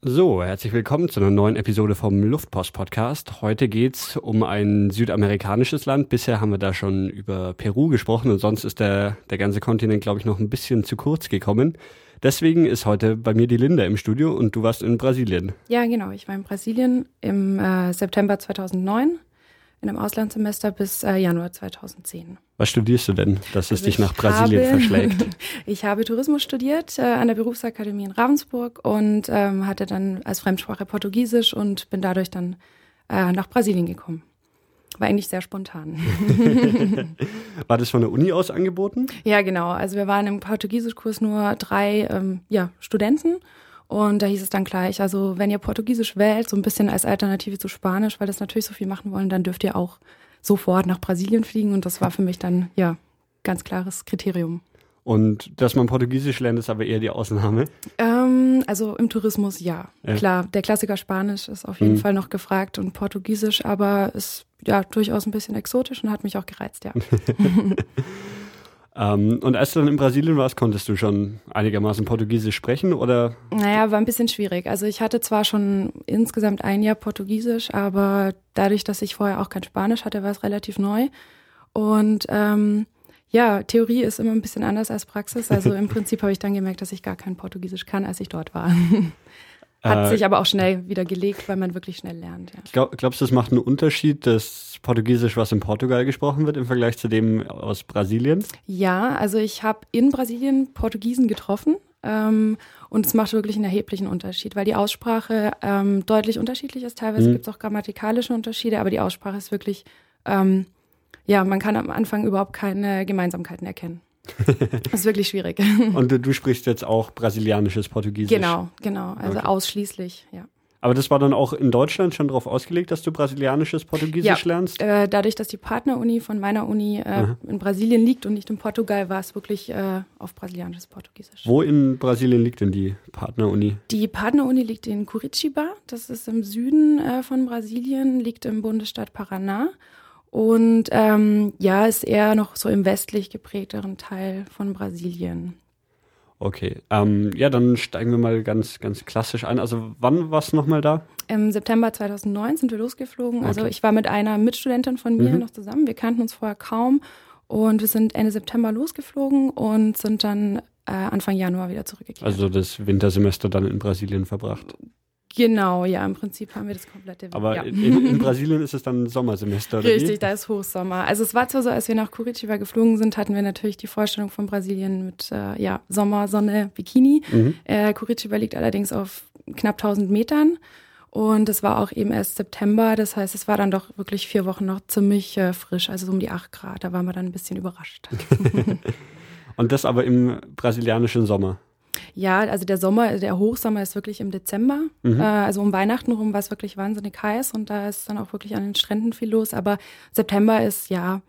So, herzlich willkommen zu einer neuen Episode vom Luftpost Podcast. Heute geht's um ein südamerikanisches Land. Bisher haben wir da schon über Peru gesprochen und sonst ist der, der ganze Kontinent, glaube ich, noch ein bisschen zu kurz gekommen. Deswegen ist heute bei mir die Linda im Studio und du warst in Brasilien. Ja, genau. Ich war in Brasilien im äh, September 2009 in einem Auslandssemester bis äh, Januar 2010. Was studierst du denn, dass es also dich nach Brasilien habe, verschlägt? ich habe Tourismus studiert äh, an der Berufsakademie in Ravensburg und ähm, hatte dann als Fremdsprache Portugiesisch und bin dadurch dann äh, nach Brasilien gekommen. War eigentlich sehr spontan. War das von der Uni aus angeboten? Ja, genau. Also wir waren im Portugiesischkurs nur drei ähm, ja, Studenten und da hieß es dann gleich, also wenn ihr Portugiesisch wählt, so ein bisschen als Alternative zu Spanisch, weil das natürlich so viel machen wollen, dann dürft ihr auch sofort nach Brasilien fliegen. Und das war für mich dann, ja, ganz klares Kriterium. Und dass man Portugiesisch lernt, ist aber eher die Ausnahme? Ähm, also im Tourismus ja. ja. Klar, der Klassiker Spanisch ist auf jeden mhm. Fall noch gefragt und Portugiesisch, aber ist ja durchaus ein bisschen exotisch und hat mich auch gereizt, ja. Ähm, und als du dann in Brasilien warst, konntest du schon einigermaßen Portugiesisch sprechen oder? Naja, war ein bisschen schwierig. Also ich hatte zwar schon insgesamt ein Jahr Portugiesisch, aber dadurch, dass ich vorher auch kein Spanisch hatte, war es relativ neu. Und ähm, ja, Theorie ist immer ein bisschen anders als Praxis. Also im Prinzip habe ich dann gemerkt, dass ich gar kein Portugiesisch kann, als ich dort war. Hat äh, sich aber auch schnell wieder gelegt, weil man wirklich schnell lernt. Ja. Glaub, glaubst du, das macht einen Unterschied, das Portugiesisch, was in Portugal gesprochen wird, im Vergleich zu dem aus Brasilien? Ja, also ich habe in Brasilien Portugiesen getroffen ähm, und es macht wirklich einen erheblichen Unterschied, weil die Aussprache ähm, deutlich unterschiedlich ist. Teilweise mhm. gibt es auch grammatikalische Unterschiede, aber die Aussprache ist wirklich, ähm, ja, man kann am Anfang überhaupt keine Gemeinsamkeiten erkennen. Das ist wirklich schwierig. Und du, du, sprichst jetzt auch brasilianisches Portugiesisch? Genau, genau. Also okay. ausschließlich, ja. Aber das war dann auch in Deutschland schon darauf ausgelegt, dass du brasilianisches Portugiesisch ja, lernst? Äh, dadurch, dass die Partneruni von meiner Uni äh, in Brasilien liegt und nicht in Portugal, war es wirklich äh, auf brasilianisches Portugiesisch. Wo in Brasilien liegt denn die Partneruni? Die Partneruni liegt in Curitiba, das ist im Süden äh, von Brasilien, liegt im Bundesstaat Paraná. Und ähm, ja, ist eher noch so im westlich geprägteren Teil von Brasilien. Okay, ähm, ja, dann steigen wir mal ganz, ganz klassisch ein. Also wann warst du nochmal da? Im September 2009 sind wir losgeflogen. Also okay. Also ich war mit einer Mitstudentin von mir mhm. noch zusammen. Wir kannten uns vorher kaum und wir sind Ende September losgeflogen und sind dann äh, Anfang Januar wieder zurückgekehrt. Also das Wintersemester dann in Brasilien verbracht. Genau, ja, im Prinzip haben wir das komplette. Aber ja. in, in, Brasilien ist es dann Sommersemester, oder? Richtig, wie? da ist Hochsommer. Also es war zwar so, als wir nach Curitiba geflogen sind, hatten wir natürlich die Vorstellung von Brasilien mit äh, ja, Sommer, Sonne, Bikini. Mhm. Äh, Curitiba liegt allerdings auf knapp 1000 Metern. Und es war auch eben erst September, das heißt, es war dann doch wirklich vier Wochen noch ziemlich äh, frisch, also so um die 8 Grad. Da waren wir dann ein bisschen überrascht. Und das aber im brasilianischen Sommer? Ja, also der Sommer, der Hochsommer ist wirklich im Dezember. Mhm. Äh, also um Weihnachten rum war es wirklich wahnsinnig heiß und da ist dann auch wirklich an den Stränden viel los. Aber September ist ja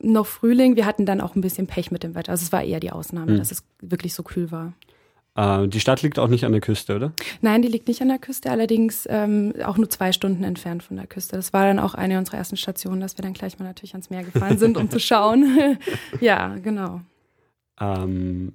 noch Frühling. Wir hatten dann auch ein bisschen Pech mit dem Wetter. Also es war eher die Ausnahme, mhm. dass es wirklich so kühl war. Äh, die Stadt liegt auch nicht an der Küste, oder? Nein, die liegt nicht an der Küste, allerdings ähm, auch nur zwei Stunden entfernt von der Küste. Das war dann auch eine unserer ersten Stationen, dass wir dann gleich mal natürlich ans Meer gefahren sind, um zu schauen. ja, genau. Ähm,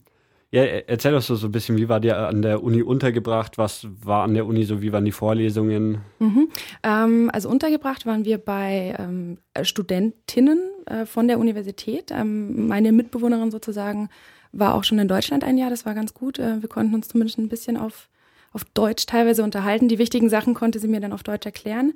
ja, erzähl doch so, so ein bisschen, wie war dir an der Uni untergebracht? Was war an der Uni so? Wie waren die Vorlesungen? Mhm. Ähm, also untergebracht waren wir bei ähm, Studentinnen äh, von der Universität. Ähm, meine Mitbewohnerin sozusagen war auch schon in Deutschland ein Jahr. Das war ganz gut. Äh, wir konnten uns zumindest ein bisschen auf, auf Deutsch teilweise unterhalten. Die wichtigen Sachen konnte sie mir dann auf Deutsch erklären.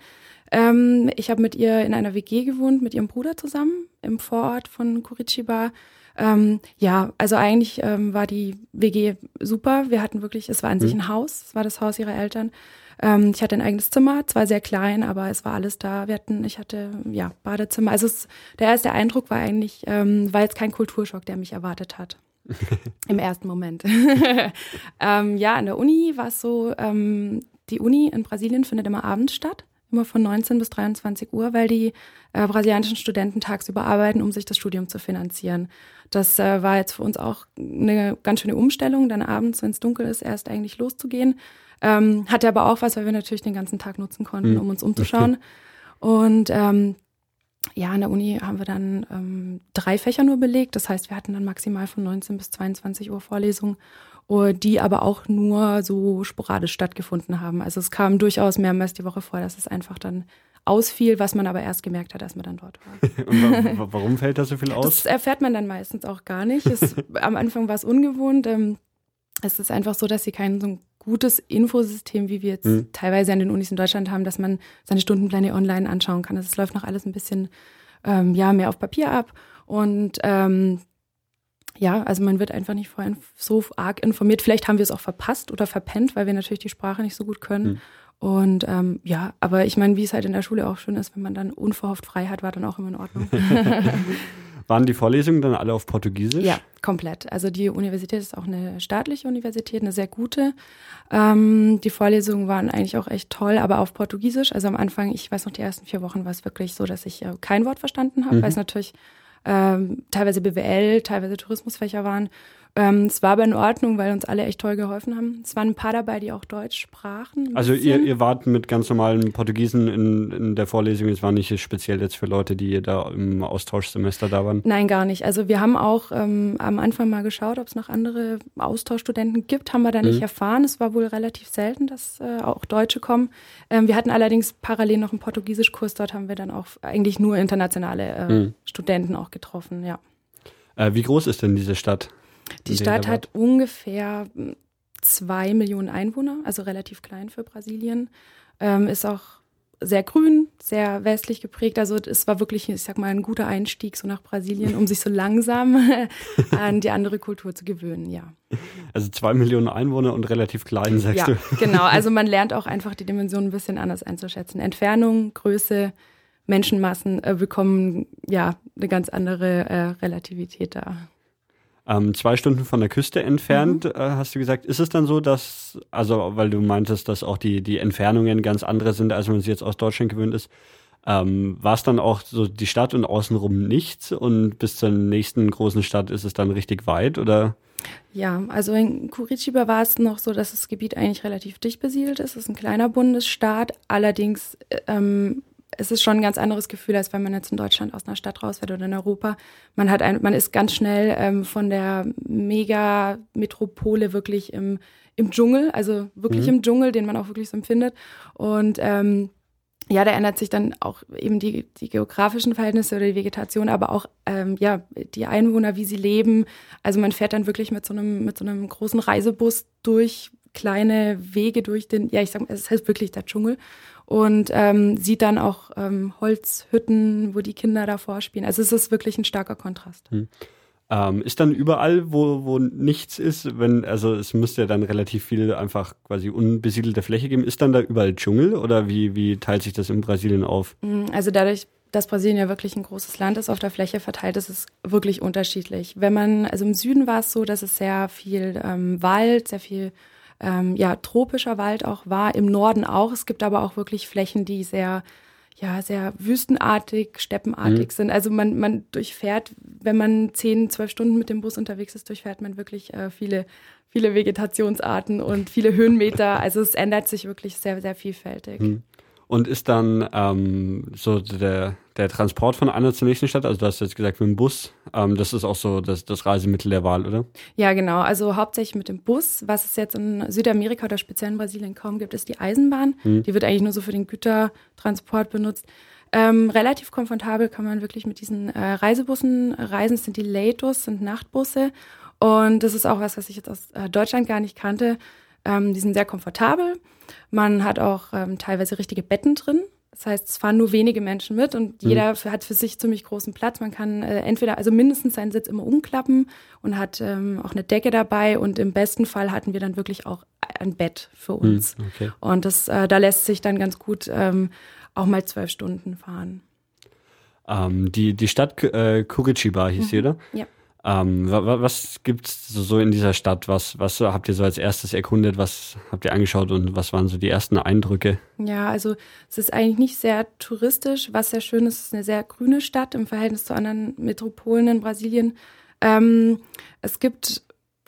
Ähm, ich habe mit ihr in einer WG gewohnt, mit ihrem Bruder zusammen im Vorort von Curitiba. Ähm, ja, also eigentlich ähm, war die WG super. Wir hatten wirklich, es war an mhm. sich ein Haus, es war das Haus ihrer Eltern. Ähm, ich hatte ein eigenes Zimmer, zwar sehr klein, aber es war alles da. Wir hatten, ich hatte ja Badezimmer. Also es, der erste Eindruck war eigentlich, ähm, war jetzt kein Kulturschock, der mich erwartet hat. Im ersten Moment. ähm, ja, an der Uni war es so, ähm, die Uni in Brasilien findet immer abends statt immer von 19 bis 23 Uhr, weil die äh, brasilianischen Studenten tagsüber arbeiten, um sich das Studium zu finanzieren. Das äh, war jetzt für uns auch eine ganz schöne Umstellung, dann abends, wenn es dunkel ist, erst eigentlich loszugehen. Ähm, hatte aber auch was, weil wir natürlich den ganzen Tag nutzen konnten, hm. um uns umzuschauen. Und ähm, ja, an der Uni haben wir dann ähm, drei Fächer nur belegt. Das heißt, wir hatten dann maximal von 19 bis 22 Uhr Vorlesungen, die aber auch nur so sporadisch stattgefunden haben. Also es kam durchaus mehrmals die Woche vor, dass es einfach dann ausfiel, was man aber erst gemerkt hat, als man dann dort war. warum fällt da so viel aus? Das erfährt man dann meistens auch gar nicht. Es, am Anfang war es ungewohnt. Ähm, es ist einfach so, dass sie kein so ein gutes Infosystem, wie wir jetzt hm. teilweise an den Unis in Deutschland haben, dass man seine Stundenpläne online anschauen kann. Also es läuft noch alles ein bisschen ähm, ja mehr auf Papier ab und ähm, ja, also man wird einfach nicht vorher so arg informiert. Vielleicht haben wir es auch verpasst oder verpennt, weil wir natürlich die Sprache nicht so gut können. Hm. Und ähm, ja, aber ich meine, wie es halt in der Schule auch schön ist, wenn man dann unverhofft frei hat, war dann auch immer in Ordnung. Waren die Vorlesungen dann alle auf Portugiesisch? Ja, komplett. Also die Universität ist auch eine staatliche Universität, eine sehr gute. Ähm, die Vorlesungen waren eigentlich auch echt toll, aber auf Portugiesisch. Also am Anfang, ich weiß noch, die ersten vier Wochen war es wirklich so, dass ich äh, kein Wort verstanden habe, mhm. weil es natürlich ähm, teilweise BWL, teilweise Tourismusfächer waren. Ähm, es war aber in Ordnung, weil uns alle echt toll geholfen haben. Es waren ein paar dabei, die auch Deutsch sprachen. Also ihr, ihr wart mit ganz normalen Portugiesen in, in der Vorlesung. Es war nicht speziell jetzt für Leute, die da im Austauschsemester da waren? Nein, gar nicht. Also wir haben auch ähm, am Anfang mal geschaut, ob es noch andere Austauschstudenten gibt. Haben wir da nicht mhm. erfahren. Es war wohl relativ selten, dass äh, auch Deutsche kommen. Ähm, wir hatten allerdings parallel noch einen Portugiesischkurs. Dort haben wir dann auch eigentlich nur internationale äh, mhm. Studenten auch getroffen, ja. Äh, wie groß ist denn diese Stadt? Die Stadt hat ungefähr hm, zwei Millionen Einwohner, also relativ klein für Brasilien. Ähm, ist auch sehr grün, sehr westlich geprägt. Also es war wirklich, ich sag mal, ein guter Einstieg so nach Brasilien, um sich so langsam an die andere Kultur zu gewöhnen, ja. Also zwei Millionen Einwohner und relativ klein, sagst ja, du. genau. Also man lernt auch einfach die Dimensionen ein bisschen anders einzuschätzen. Entfernung, Größe, Menschenmassen äh, bekommen ja eine ganz andere äh, Relativität da ähm, zwei Stunden von der Küste entfernt, mhm. äh, hast du gesagt. Ist es dann so, dass, also weil du meintest, dass auch die, die Entfernungen ganz andere sind, als man sie jetzt aus Deutschland gewöhnt ist, ähm, war es dann auch so die Stadt und außenrum nichts und bis zur nächsten großen Stadt ist es dann richtig weit oder? Ja, also in Curitiba war es noch so, dass das Gebiet eigentlich relativ dicht besiedelt ist. Es ist ein kleiner Bundesstaat, allerdings ähm, es ist schon ein ganz anderes Gefühl, als wenn man jetzt in Deutschland aus einer Stadt raus wird oder in Europa. Man hat ein, man ist ganz schnell ähm, von der Mega-Metropole wirklich im, im Dschungel, also wirklich mhm. im Dschungel, den man auch wirklich so empfindet. Und ähm, ja, da ändert sich dann auch eben die, die geografischen Verhältnisse oder die Vegetation, aber auch ähm, ja die Einwohner, wie sie leben. Also man fährt dann wirklich mit so einem mit so einem großen Reisebus durch kleine Wege durch den, ja, ich sag mal, es heißt wirklich der Dschungel und ähm, sieht dann auch ähm, Holzhütten, wo die Kinder davor spielen. Also es ist wirklich ein starker Kontrast. Hm. Ähm, ist dann überall, wo, wo nichts ist, wenn, also es müsste ja dann relativ viel einfach quasi unbesiedelte Fläche geben, ist dann da überall Dschungel oder wie, wie teilt sich das in Brasilien auf? Hm, also dadurch, dass Brasilien ja wirklich ein großes Land ist, auf der Fläche verteilt ist es wirklich unterschiedlich. Wenn man, also im Süden war es so, dass es sehr viel ähm, Wald, sehr viel ähm, ja, tropischer Wald auch war, im Norden auch. Es gibt aber auch wirklich Flächen, die sehr, ja, sehr wüstenartig, steppenartig mhm. sind. Also man, man durchfährt, wenn man zehn, zwölf Stunden mit dem Bus unterwegs ist, durchfährt man wirklich äh, viele, viele Vegetationsarten und viele Höhenmeter. Also es ändert sich wirklich sehr, sehr vielfältig. Mhm und ist dann ähm, so der, der Transport von einer zur nächsten Stadt, also du hast jetzt gesagt mit dem Bus, ähm, das ist auch so das, das Reisemittel der Wahl, oder? Ja, genau, also hauptsächlich mit dem Bus. Was es jetzt in Südamerika oder speziell in Brasilien kaum gibt, ist die Eisenbahn. Hm. Die wird eigentlich nur so für den Gütertransport benutzt. Ähm, relativ komfortabel kann man wirklich mit diesen äh, Reisebussen reisen. Es sind die Leitos, sind Nachtbusse. Und das ist auch was, was ich jetzt aus äh, Deutschland gar nicht kannte. Ähm, die sind sehr komfortabel. Man hat auch ähm, teilweise richtige Betten drin. Das heißt, es fahren nur wenige Menschen mit und mhm. jeder hat für sich ziemlich großen Platz. Man kann äh, entweder, also mindestens seinen Sitz immer umklappen und hat ähm, auch eine Decke dabei und im besten Fall hatten wir dann wirklich auch ein Bett für mhm, uns. Mhm, okay. Und das, äh, da lässt sich dann ganz gut ähm, auch mal zwölf Stunden fahren. Ähm, die, die Stadt äh, Curitiba hieß mhm. sie, oder? Ja. Ähm, was gibt's so in dieser Stadt? Was, was habt ihr so als erstes erkundet? Was habt ihr angeschaut und was waren so die ersten Eindrücke? Ja, also es ist eigentlich nicht sehr touristisch. Was sehr schön ist, es ist eine sehr grüne Stadt im Verhältnis zu anderen Metropolen in Brasilien. Ähm, es gibt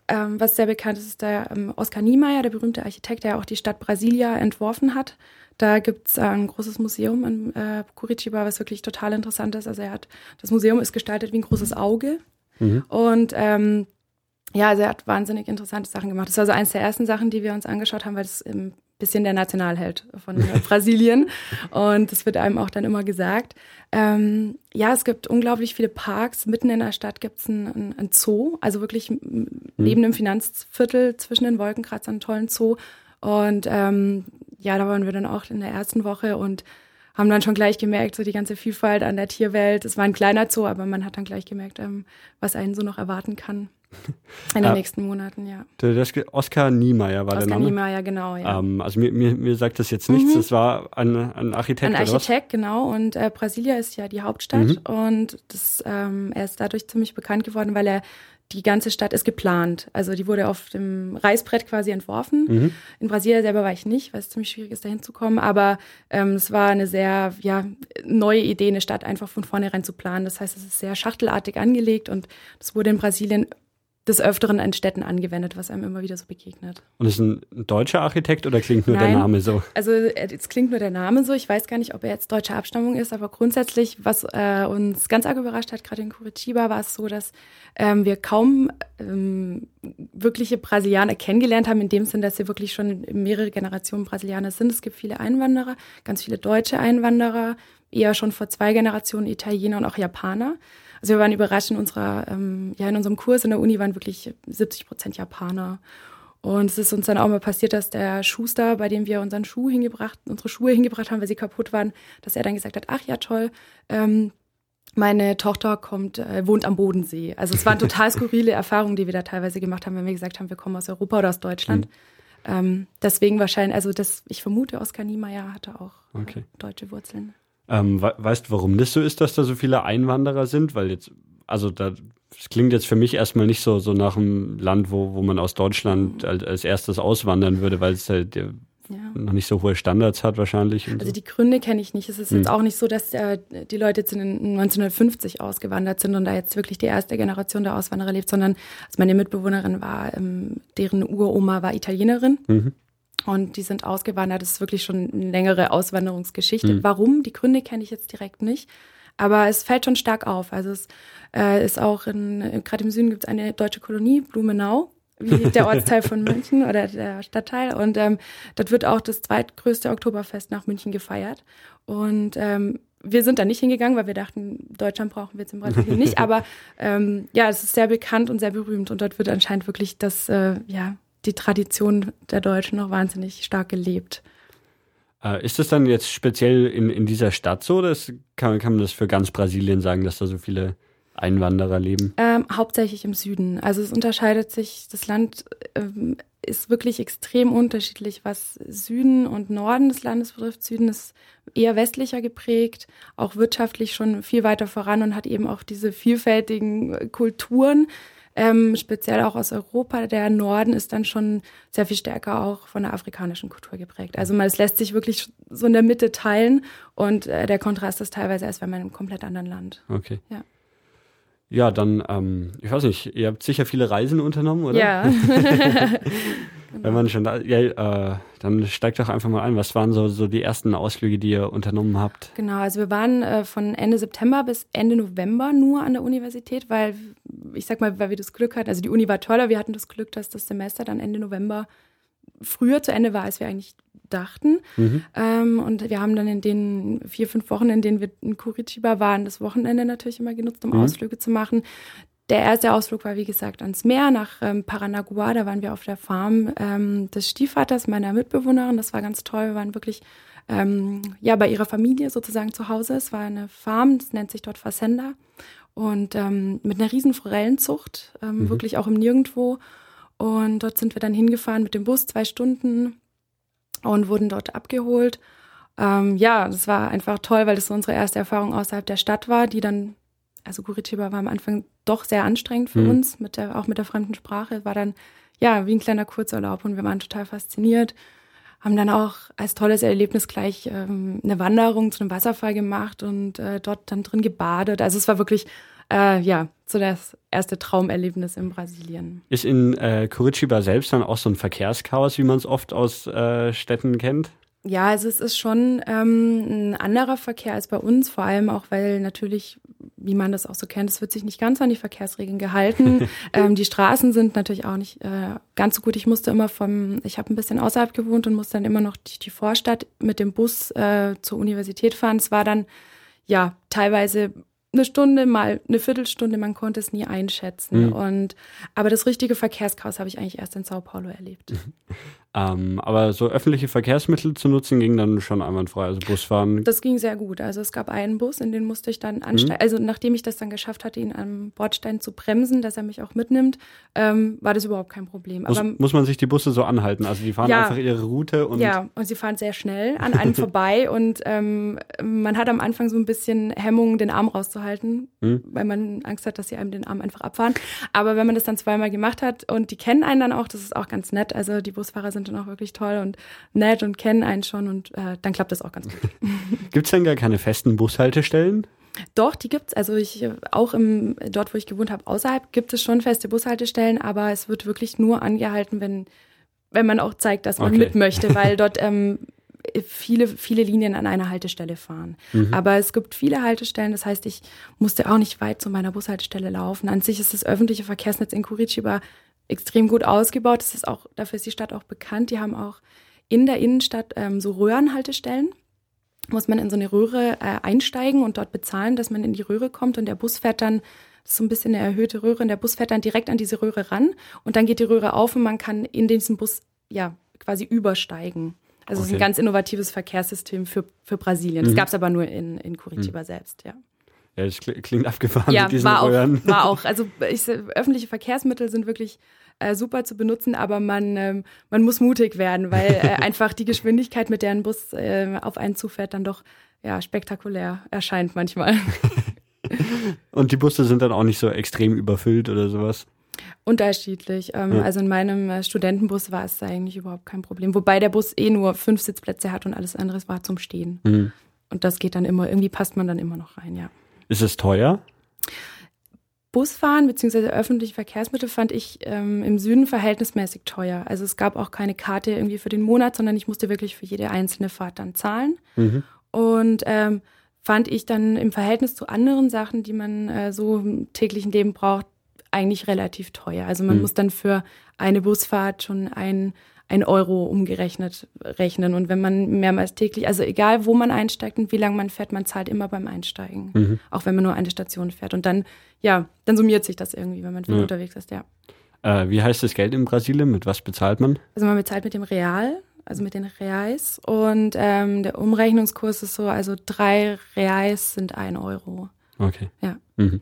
ähm, was sehr bekannt ist, ist der ähm, Oscar Niemeyer, der berühmte Architekt, der auch die Stadt Brasilia entworfen hat. Da gibt's äh, ein großes Museum in äh, Curitiba, was wirklich total interessant ist. Also er hat, das Museum ist gestaltet wie ein großes Auge. Mhm. Und ähm, ja, also er hat wahnsinnig interessante Sachen gemacht. Das war so eines der ersten Sachen, die wir uns angeschaut haben, weil es ein bisschen der Nationalheld von Brasilien. Und das wird einem auch dann immer gesagt. Ähm, ja, es gibt unglaublich viele Parks. Mitten in der Stadt gibt es ein, ein, Zoo, also wirklich mhm. neben dem Finanzviertel zwischen den Wolkenkratzern einen tollen Zoo. Und ähm, ja, da waren wir dann auch in der ersten Woche und haben dann schon gleich gemerkt, so die ganze Vielfalt an der Tierwelt. Es war ein kleiner Zoo, aber man hat dann gleich gemerkt, ähm, was einen so noch erwarten kann. In den ja. nächsten Monaten, ja. Der, Oskar Niemeyer war Oskar der Name. Niemeyer, genau, ja. Ähm, also mir, mir, mir sagt das jetzt nichts. Mhm. Das war ein, ein Architekt. Ein Architekt, genau. Und äh, Brasilia ist ja die Hauptstadt. Mhm. Und das, ähm, er ist dadurch ziemlich bekannt geworden, weil er die ganze Stadt ist geplant. Also die wurde auf dem Reißbrett quasi entworfen. Mhm. In Brasilien selber war ich nicht, weil es ziemlich schwierig ist, da hinzukommen. Aber ähm, es war eine sehr ja, neue Idee, eine Stadt einfach von vornherein zu planen. Das heißt, es ist sehr schachtelartig angelegt und das wurde in Brasilien des Öfteren in Städten angewendet, was einem immer wieder so begegnet. Und ist ein deutscher Architekt oder klingt nur Nein, der Name so? Also es klingt nur der Name so. Ich weiß gar nicht, ob er jetzt deutscher Abstammung ist, aber grundsätzlich, was äh, uns ganz arg überrascht hat, gerade in Curitiba, war es so, dass ähm, wir kaum ähm, wirkliche Brasilianer kennengelernt haben, in dem Sinn, dass sie wirklich schon mehrere Generationen Brasilianer sind. Es gibt viele Einwanderer, ganz viele deutsche Einwanderer, eher schon vor zwei Generationen Italiener und auch Japaner. Also wir waren überrascht in unserer, ähm, ja, in unserem Kurs in der Uni waren wirklich 70 Prozent Japaner. Und es ist uns dann auch mal passiert, dass der Schuster, bei dem wir unseren Schuh hingebracht, unsere Schuhe hingebracht haben, weil sie kaputt waren, dass er dann gesagt hat, ach ja, toll, ähm, meine Tochter kommt, äh, wohnt am Bodensee. Also es waren total skurrile Erfahrungen, die wir da teilweise gemacht haben, wenn wir gesagt haben, wir kommen aus Europa oder aus Deutschland. Mhm. Ähm, deswegen wahrscheinlich, also das, ich vermute, Oskar Niemeyer hatte auch okay. deutsche Wurzeln. Ähm, weißt du, warum das so ist, dass da so viele Einwanderer sind? Weil jetzt, also da, das klingt jetzt für mich erstmal nicht so, so nach einem Land, wo, wo man aus Deutschland als, als erstes auswandern würde, weil es halt ja. noch nicht so hohe Standards hat wahrscheinlich. Also so. die Gründe kenne ich nicht. Es ist hm. jetzt auch nicht so, dass äh, die Leute jetzt in 1950 ausgewandert sind und da jetzt wirklich die erste Generation der Auswanderer lebt, sondern also meine Mitbewohnerin war, ähm, deren Uroma war Italienerin. Mhm. Und die sind ausgewandert. Das ist wirklich schon eine längere Auswanderungsgeschichte. Mhm. Warum? Die Gründe kenne ich jetzt direkt nicht. Aber es fällt schon stark auf. Also es äh, ist auch in, gerade im Süden gibt es eine deutsche Kolonie, Blumenau, wie der Ortsteil von München oder der Stadtteil. Und ähm, dort wird auch das zweitgrößte Oktoberfest nach München gefeiert. Und ähm, wir sind da nicht hingegangen, weil wir dachten, Deutschland brauchen wir jetzt im Brasilien nicht. Aber ähm, ja, es ist sehr bekannt und sehr berühmt. Und dort wird anscheinend wirklich das, äh, ja, die Tradition der Deutschen noch wahnsinnig stark gelebt. Äh, ist das dann jetzt speziell in, in dieser Stadt so? Oder kann, kann man das für ganz Brasilien sagen, dass da so viele Einwanderer leben? Ähm, hauptsächlich im Süden. Also es unterscheidet sich, das Land ähm, ist wirklich extrem unterschiedlich, was Süden und Norden des Landes betrifft. Süden ist eher westlicher geprägt, auch wirtschaftlich schon viel weiter voran und hat eben auch diese vielfältigen Kulturen ähm, speziell auch aus Europa. Der Norden ist dann schon sehr viel stärker auch von der afrikanischen Kultur geprägt. Also man, es lässt sich wirklich so in der Mitte teilen und äh, der Kontrast ist teilweise erst, wenn man in einem komplett anderen Land. Okay. Ja. Ja, dann, ähm, ich weiß nicht, ihr habt sicher viele Reisen unternommen, oder? Ja. Wenn man schon da, ja, äh, dann steigt doch einfach mal ein. Was waren so, so die ersten Ausflüge, die ihr unternommen habt? Genau, also wir waren äh, von Ende September bis Ende November nur an der Universität, weil, ich sag mal, weil wir das Glück hatten, also die Uni war toller, wir hatten das Glück, dass das Semester dann Ende November früher zu Ende war, als wir eigentlich dachten. Mhm. Ähm, und wir haben dann in den vier, fünf Wochen, in denen wir in Curitiba waren, das Wochenende natürlich immer genutzt, um mhm. Ausflüge zu machen. Der erste Ausflug war, wie gesagt, ans Meer nach ähm, Paranagua. Da waren wir auf der Farm ähm, des Stiefvaters meiner Mitbewohnerin. Das war ganz toll. Wir waren wirklich ähm, ja, bei ihrer Familie sozusagen zu Hause. Es war eine Farm, das nennt sich dort Facenda. Und ähm, mit einer riesen Forellenzucht, ähm, mhm. wirklich auch im Nirgendwo. Und dort sind wir dann hingefahren mit dem Bus, zwei Stunden und wurden dort abgeholt. Ähm, ja, das war einfach toll, weil das so unsere erste Erfahrung außerhalb der Stadt war, die dann, also Curitiba war am Anfang doch sehr anstrengend für mhm. uns, mit der, auch mit der fremden Sprache. War dann, ja, wie ein kleiner Kurzurlaub und wir waren total fasziniert. Haben dann auch als tolles Erlebnis gleich ähm, eine Wanderung zu einem Wasserfall gemacht und äh, dort dann drin gebadet. Also es war wirklich äh, ja, so das erste Traumerlebnis in Brasilien. Ist in äh, Curitiba selbst dann auch so ein Verkehrschaos, wie man es oft aus äh, Städten kennt? Ja, also es ist schon ähm, ein anderer Verkehr als bei uns, vor allem auch, weil natürlich, wie man das auch so kennt, es wird sich nicht ganz an die Verkehrsregeln gehalten. ähm, die Straßen sind natürlich auch nicht äh, ganz so gut. Ich musste immer vom, ich habe ein bisschen außerhalb gewohnt und musste dann immer noch die, die Vorstadt mit dem Bus äh, zur Universität fahren. Es war dann ja teilweise eine Stunde, mal eine Viertelstunde, man konnte es nie einschätzen. Mhm. Und aber das richtige Verkehrschaos habe ich eigentlich erst in Sao Paulo erlebt. Ähm, aber so öffentliche Verkehrsmittel zu nutzen ging dann schon einwandfrei, also Busfahren. Das ging sehr gut. Also es gab einen Bus, in den musste ich dann ansteigen. Mhm. Also nachdem ich das dann geschafft hatte, ihn am Bordstein zu bremsen, dass er mich auch mitnimmt, ähm, war das überhaupt kein Problem. Muss, aber, muss man sich die Busse so anhalten? Also die fahren ja, einfach ihre Route und. Ja, und sie fahren sehr schnell an einem vorbei und ähm, man hat am Anfang so ein bisschen Hemmungen, den Arm rauszuhalten, mhm. weil man Angst hat, dass sie einem den Arm einfach abfahren. Aber wenn man das dann zweimal gemacht hat und die kennen einen dann auch, das ist auch ganz nett. Also die Busfahrer sind sind dann auch wirklich toll und nett und kennen einen schon und äh, dann klappt das auch ganz gut. Gibt es denn gar keine festen Bushaltestellen? Doch, die gibt's. Also ich auch im dort, wo ich gewohnt habe, außerhalb gibt es schon feste Bushaltestellen, aber es wird wirklich nur angehalten, wenn wenn man auch zeigt, dass man okay. mit möchte, weil dort ähm, viele viele Linien an einer Haltestelle fahren. Mhm. Aber es gibt viele Haltestellen. Das heißt, ich musste auch nicht weit zu meiner Bushaltestelle laufen. An sich ist das öffentliche Verkehrsnetz in Curitiba extrem gut ausgebaut. Das ist auch, dafür ist die Stadt auch bekannt. Die haben auch in der Innenstadt ähm, so Röhrenhaltestellen. Muss man in so eine Röhre äh, einsteigen und dort bezahlen, dass man in die Röhre kommt und der Bus fährt dann, das ist so ein bisschen eine erhöhte Röhre, und der Bus fährt dann direkt an diese Röhre ran und dann geht die Röhre auf und man kann in diesen Bus ja quasi übersteigen. Also es ist ein ganz innovatives Verkehrssystem für, für Brasilien. Mhm. Das gab es aber nur in, in Curitiba mhm. selbst, ja. Ja, das klingt abgefahren ja, mit diesen war Röhren. Auch, war auch. Also ich, öffentliche Verkehrsmittel sind wirklich äh, super zu benutzen, aber man, ähm, man muss mutig werden, weil äh, einfach die Geschwindigkeit, mit der ein Bus äh, auf einen zufährt, dann doch ja, spektakulär erscheint manchmal. Und die Busse sind dann auch nicht so extrem überfüllt oder sowas? Unterschiedlich. Ähm, ja. Also in meinem äh, Studentenbus war es eigentlich überhaupt kein Problem. Wobei der Bus eh nur fünf Sitzplätze hat und alles andere war zum Stehen. Mhm. Und das geht dann immer, irgendwie passt man dann immer noch rein, ja. Ist es teuer? Busfahren bzw. öffentliche Verkehrsmittel fand ich ähm, im Süden verhältnismäßig teuer. Also es gab auch keine Karte irgendwie für den Monat, sondern ich musste wirklich für jede einzelne Fahrt dann zahlen. Mhm. Und ähm, fand ich dann im Verhältnis zu anderen Sachen, die man äh, so im täglichen Leben braucht, eigentlich relativ teuer. Also man mhm. muss dann für eine Busfahrt schon ein ein Euro umgerechnet rechnen. Und wenn man mehrmals täglich, also egal wo man einsteigt und wie lange man fährt, man zahlt immer beim Einsteigen. Mhm. Auch wenn man nur eine Station fährt. Und dann, ja, dann summiert sich das irgendwie, wenn man viel ja. unterwegs ist, ja. Äh, wie heißt das Geld in Brasilien? Mit was bezahlt man? Also man bezahlt mit dem Real, also mit den Reais. Und ähm, der Umrechnungskurs ist so, also drei Reais sind ein Euro. Okay. Ja. Mhm.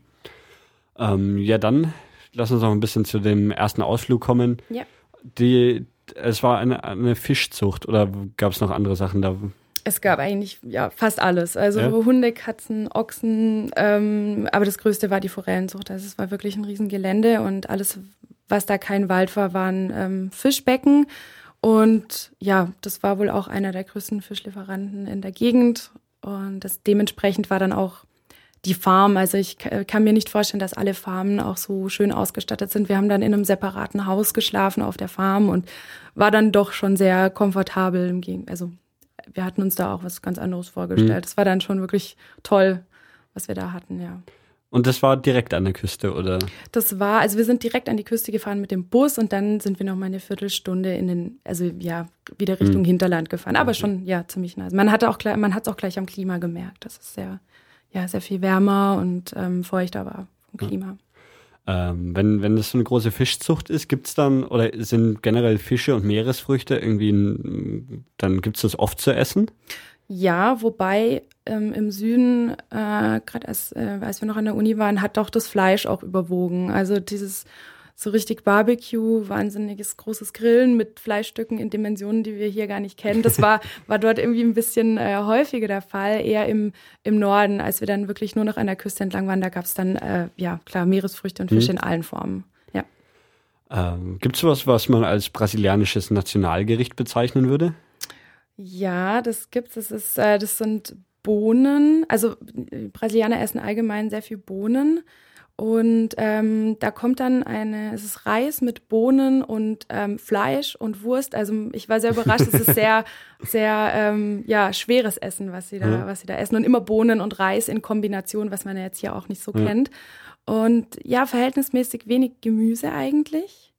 Ähm, ja, dann lass uns noch ein bisschen zu dem ersten Ausflug kommen. Ja. Die, es war eine, eine Fischzucht oder gab es noch andere Sachen da? Es gab eigentlich ja fast alles. Also ja? Hunde, Katzen, Ochsen, ähm, aber das Größte war die Forellenzucht. Also es war wirklich ein Riesengelände und alles, was da kein Wald war, waren ähm, Fischbecken. Und ja, das war wohl auch einer der größten Fischlieferanten in der Gegend. Und das dementsprechend war dann auch die Farm. Also ich kann mir nicht vorstellen, dass alle Farmen auch so schön ausgestattet sind. Wir haben dann in einem separaten Haus geschlafen auf der Farm und war dann doch schon sehr komfortabel im Gegen also wir hatten uns da auch was ganz anderes vorgestellt. Es mhm. war dann schon wirklich toll, was wir da hatten, ja. Und das war direkt an der Küste, oder? Das war, also wir sind direkt an die Küste gefahren mit dem Bus und dann sind wir noch mal eine Viertelstunde in den, also ja, wieder Richtung hm. Hinterland gefahren. Aber okay. schon, ja, ziemlich nah. Man hatte auch, man hat es auch gleich am Klima gemerkt. Das ist sehr, ja, sehr viel wärmer und ähm, feuchter war vom Klima. Ähm, wenn, wenn das so eine große Fischzucht ist, gibt es dann, oder sind generell Fische und Meeresfrüchte irgendwie, ein, dann gibt es das oft zu essen? Ja, wobei ähm, im Süden, äh, gerade als, äh, als wir noch an der Uni waren, hat doch das Fleisch auch überwogen. Also dieses so richtig Barbecue, wahnsinniges großes Grillen mit Fleischstücken in Dimensionen, die wir hier gar nicht kennen. Das war, war dort irgendwie ein bisschen äh, häufiger der Fall, eher im, im Norden, als wir dann wirklich nur noch an der Küste entlang waren. Da gab es dann, äh, ja, klar, Meeresfrüchte und Fische mhm. in allen Formen. Ja. Ähm, Gibt es was, was man als brasilianisches Nationalgericht bezeichnen würde? Ja, das gibt's. Das ist, äh, das sind Bohnen. Also Brasilianer essen allgemein sehr viel Bohnen. Und ähm, da kommt dann eine, es ist Reis mit Bohnen und ähm, Fleisch und Wurst. Also ich war sehr überrascht. es ist sehr, sehr ähm, ja, schweres Essen, was sie da, ja. was sie da essen. Und immer Bohnen und Reis in Kombination, was man ja jetzt hier auch nicht so ja. kennt. Und ja, verhältnismäßig wenig Gemüse eigentlich.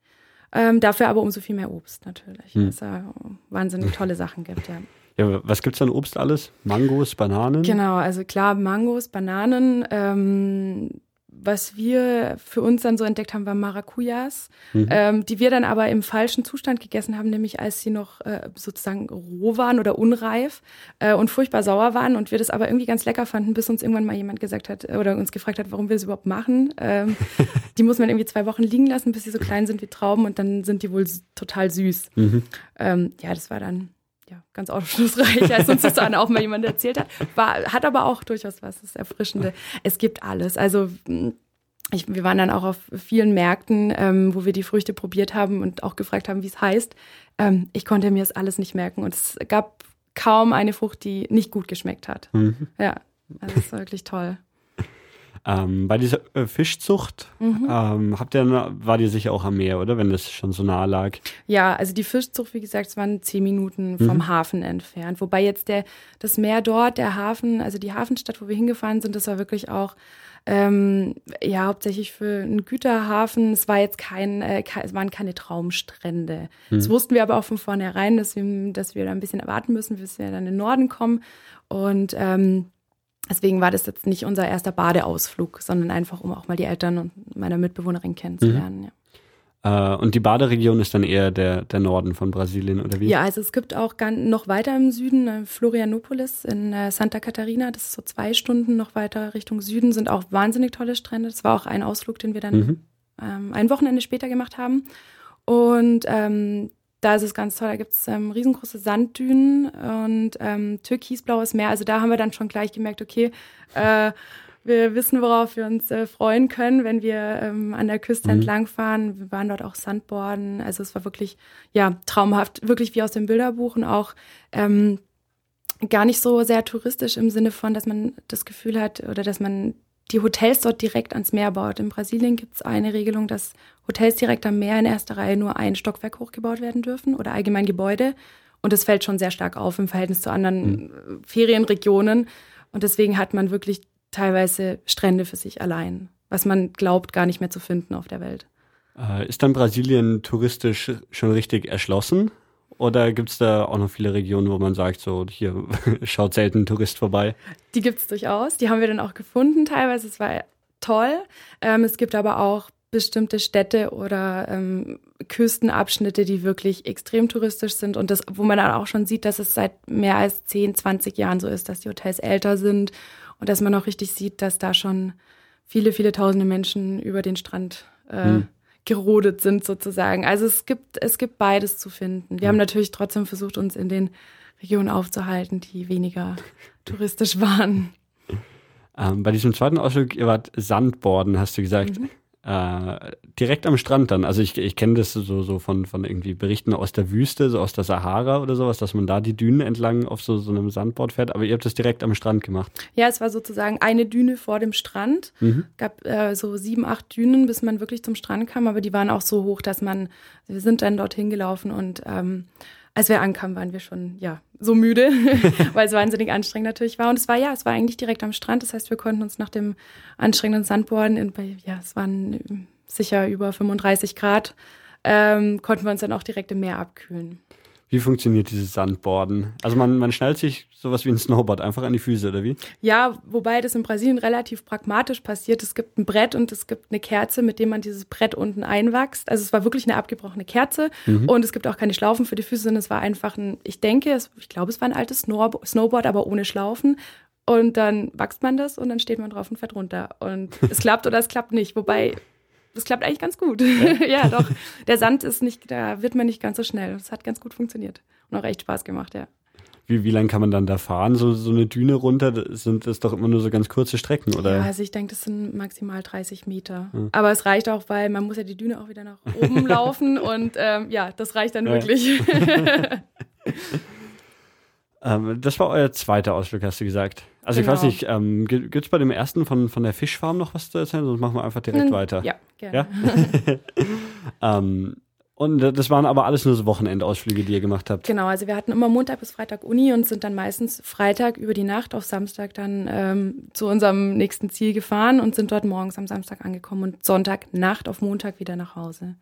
Ähm, dafür aber umso viel mehr Obst natürlich. Hm. Was ja wahnsinnig tolle Sachen gibt, ja. Ja, was gibt's an Obst alles? Mangos, Bananen? Genau, also klar, Mangos, Bananen, ähm, was wir für uns dann so entdeckt haben, waren Maracujas, mhm. ähm, die wir dann aber im falschen Zustand gegessen haben, nämlich als sie noch äh, sozusagen roh waren oder unreif äh, und furchtbar sauer waren und wir das aber irgendwie ganz lecker fanden, bis uns irgendwann mal jemand gesagt hat äh, oder uns gefragt hat, warum wir das überhaupt machen. Ähm, die muss man irgendwie zwei Wochen liegen lassen, bis sie so klein sind wie Trauben und dann sind die wohl total süß. Mhm. Ähm, ja, das war dann ja, ganz aufschlussreich, als uns das dann auch mal jemand erzählt hat. War, hat aber auch durchaus was, das Erfrischende. Es gibt alles. Also hm, ich, wir waren dann auch auf vielen Märkten, ähm, wo wir die Früchte probiert haben und auch gefragt haben, wie es heißt. Ähm, ich konnte mir das alles nicht merken und es gab kaum eine Frucht, die nicht gut geschmeckt hat. Mhm. Ja, also das ist wirklich toll. Ähm, bei dieser äh, Fischzucht mhm. ähm, habt ihr, war dir sicher auch am Meer, oder? Wenn das schon so nah lag. Ja, also die Fischzucht, wie gesagt, es waren zehn Minuten vom mhm. Hafen entfernt. Wobei jetzt der, das Meer dort, der Hafen, also die Hafenstadt, wo wir hingefahren sind, das war wirklich auch ähm, ja, hauptsächlich für einen Güterhafen. Es war jetzt kein, äh, es waren keine Traumstrände. Mhm. Das wussten wir aber auch von vornherein, dass wir, dass wir da ein bisschen erwarten müssen, bis wir dann in den Norden kommen. Und ähm, Deswegen war das jetzt nicht unser erster Badeausflug, sondern einfach, um auch mal die Eltern und meine Mitbewohnerin kennenzulernen. Mhm. Ja. Äh, und die Baderegion ist dann eher der, der Norden von Brasilien, oder wie? Ja, also es gibt auch noch weiter im Süden, äh, Florianopolis in äh, Santa Catarina, das ist so zwei Stunden noch weiter Richtung Süden, sind auch wahnsinnig tolle Strände. Das war auch ein Ausflug, den wir dann mhm. ähm, ein Wochenende später gemacht haben. Und ähm, da ist es ganz toll, da gibt es ähm, riesengroße Sanddünen und ähm, türkisblaues Meer. Also da haben wir dann schon gleich gemerkt, okay, äh, wir wissen, worauf wir uns äh, freuen können, wenn wir ähm, an der Küste mhm. entlangfahren. Wir waren dort auch Sandborden. Also es war wirklich, ja, traumhaft, wirklich wie aus dem Bilderbuch und auch ähm, gar nicht so sehr touristisch im Sinne von, dass man das Gefühl hat oder dass man die Hotels dort direkt ans Meer baut. In Brasilien gibt es eine Regelung, dass Hotels direkt am Meer in erster Reihe nur ein Stockwerk hochgebaut werden dürfen oder allgemein Gebäude. Und das fällt schon sehr stark auf im Verhältnis zu anderen mhm. Ferienregionen. Und deswegen hat man wirklich teilweise Strände für sich allein, was man glaubt gar nicht mehr zu finden auf der Welt. Äh, ist dann Brasilien touristisch schon richtig erschlossen? Oder gibt es da auch noch viele Regionen, wo man sagt, so hier schaut selten ein Tourist vorbei? Die gibt es durchaus. Die haben wir dann auch gefunden teilweise. Es war toll. Ähm, es gibt aber auch bestimmte Städte oder ähm, Küstenabschnitte, die wirklich extrem touristisch sind und das, wo man dann auch schon sieht, dass es seit mehr als 10, 20 Jahren so ist, dass die Hotels älter sind und dass man auch richtig sieht, dass da schon viele, viele tausende Menschen über den Strand äh, hm gerodet sind sozusagen. Also es gibt, es gibt beides zu finden. Wir haben natürlich trotzdem versucht, uns in den Regionen aufzuhalten, die weniger touristisch waren. Ähm, bei diesem zweiten Ausflug, ihr wart Sandborden, hast du gesagt. Mhm. Äh, direkt am Strand dann. Also ich, ich kenne das so, so von, von irgendwie Berichten aus der Wüste, so aus der Sahara oder sowas, dass man da die Dünen entlang auf so, so einem Sandboard fährt, aber ihr habt das direkt am Strand gemacht. Ja, es war sozusagen eine Düne vor dem Strand. Mhm. gab äh, so sieben, acht Dünen, bis man wirklich zum Strand kam, aber die waren auch so hoch, dass man, wir sind dann dorthin gelaufen und ähm, als wir ankamen, waren wir schon, ja, so müde, weil es wahnsinnig anstrengend natürlich war. Und es war, ja, es war eigentlich direkt am Strand. Das heißt, wir konnten uns nach dem anstrengenden Sandboarden, in, ja, es waren sicher über 35 Grad, ähm, konnten wir uns dann auch direkt im Meer abkühlen. Wie funktioniert dieses Sandboarden? Also man, man schnallt sich sowas wie ein Snowboard einfach an die Füße, oder wie? Ja, wobei das in Brasilien relativ pragmatisch passiert. Es gibt ein Brett und es gibt eine Kerze, mit dem man dieses Brett unten einwachst. Also es war wirklich eine abgebrochene Kerze mhm. und es gibt auch keine Schlaufen für die Füße, sondern es war einfach ein, ich denke, es, ich glaube, es war ein altes Snowboard, aber ohne Schlaufen. Und dann wächst man das und dann steht man drauf und fährt runter. Und es klappt oder es klappt nicht. Wobei das klappt eigentlich ganz gut. Ja? ja, doch. Der Sand ist nicht, da wird man nicht ganz so schnell. Das hat ganz gut funktioniert und auch echt Spaß gemacht, ja. Wie, wie lang kann man dann da fahren? So, so eine Düne runter, sind das doch immer nur so ganz kurze Strecken, oder? Ja, also ich denke, das sind maximal 30 Meter. Ja. Aber es reicht auch, weil man muss ja die Düne auch wieder nach oben laufen und ähm, ja, das reicht dann ja. wirklich. Ähm, das war euer zweiter Ausflug, hast du gesagt. Also genau. ich weiß genau. nicht, ähm, gibt es bei dem ersten von, von der Fischfarm noch was zu erzählen? Sonst machen wir einfach direkt mhm, weiter. Ja, gerne. Ja? ähm, und das waren aber alles nur so Wochenendausflüge, die ihr gemacht habt. Genau, also wir hatten immer Montag bis Freitag Uni und sind dann meistens Freitag über die Nacht auf Samstag dann ähm, zu unserem nächsten Ziel gefahren und sind dort morgens am Samstag angekommen und Sonntag Nacht auf Montag wieder nach Hause.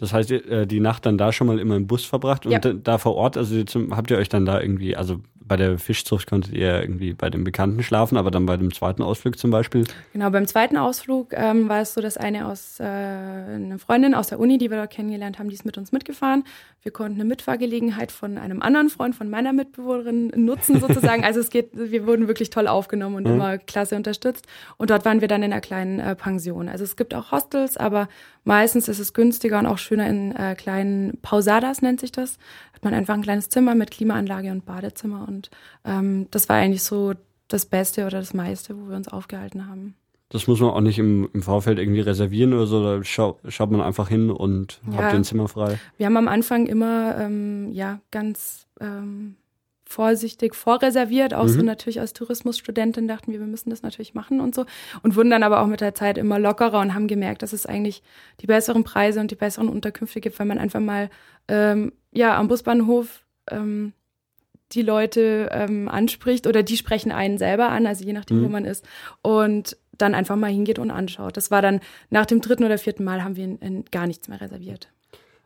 Das heißt, äh, die Nacht dann da schon mal immer im Bus verbracht und ja. da vor Ort, also habt ihr euch dann da irgendwie, also bei der Fischzucht konntet ihr irgendwie bei dem Bekannten schlafen, aber dann bei dem zweiten Ausflug zum Beispiel? Genau, beim zweiten Ausflug ähm, war es so, dass eine aus, äh, eine Freundin aus der Uni, die wir dort kennengelernt haben, die ist mit uns mitgefahren. Wir konnten eine Mitfahrgelegenheit von einem anderen Freund, von meiner Mitbewohnerin nutzen sozusagen. also es geht, wir wurden wirklich toll aufgenommen und mhm. immer klasse unterstützt. Und dort waren wir dann in einer kleinen äh, Pension. Also es gibt auch Hostels, aber meistens ist es günstiger und auch schöner in äh, kleinen Pausadas nennt sich das hat man einfach ein kleines Zimmer mit Klimaanlage und Badezimmer. Und ähm, das war eigentlich so das Beste oder das meiste, wo wir uns aufgehalten haben. Das muss man auch nicht im, im Vorfeld irgendwie reservieren oder so. Da schau, schaut man einfach hin und ja. habt ein Zimmer frei. Wir haben am Anfang immer ähm, ja ganz ähm, vorsichtig vorreserviert, auch mhm. so natürlich als Tourismusstudentin dachten wir, wir müssen das natürlich machen und so und wurden dann aber auch mit der Zeit immer lockerer und haben gemerkt, dass es eigentlich die besseren Preise und die besseren Unterkünfte gibt, wenn man einfach mal ähm, ja am Busbahnhof ähm, die Leute ähm, anspricht oder die sprechen einen selber an, also je nachdem, mhm. wo man ist und dann einfach mal hingeht und anschaut. Das war dann nach dem dritten oder vierten Mal haben wir in, in gar nichts mehr reserviert.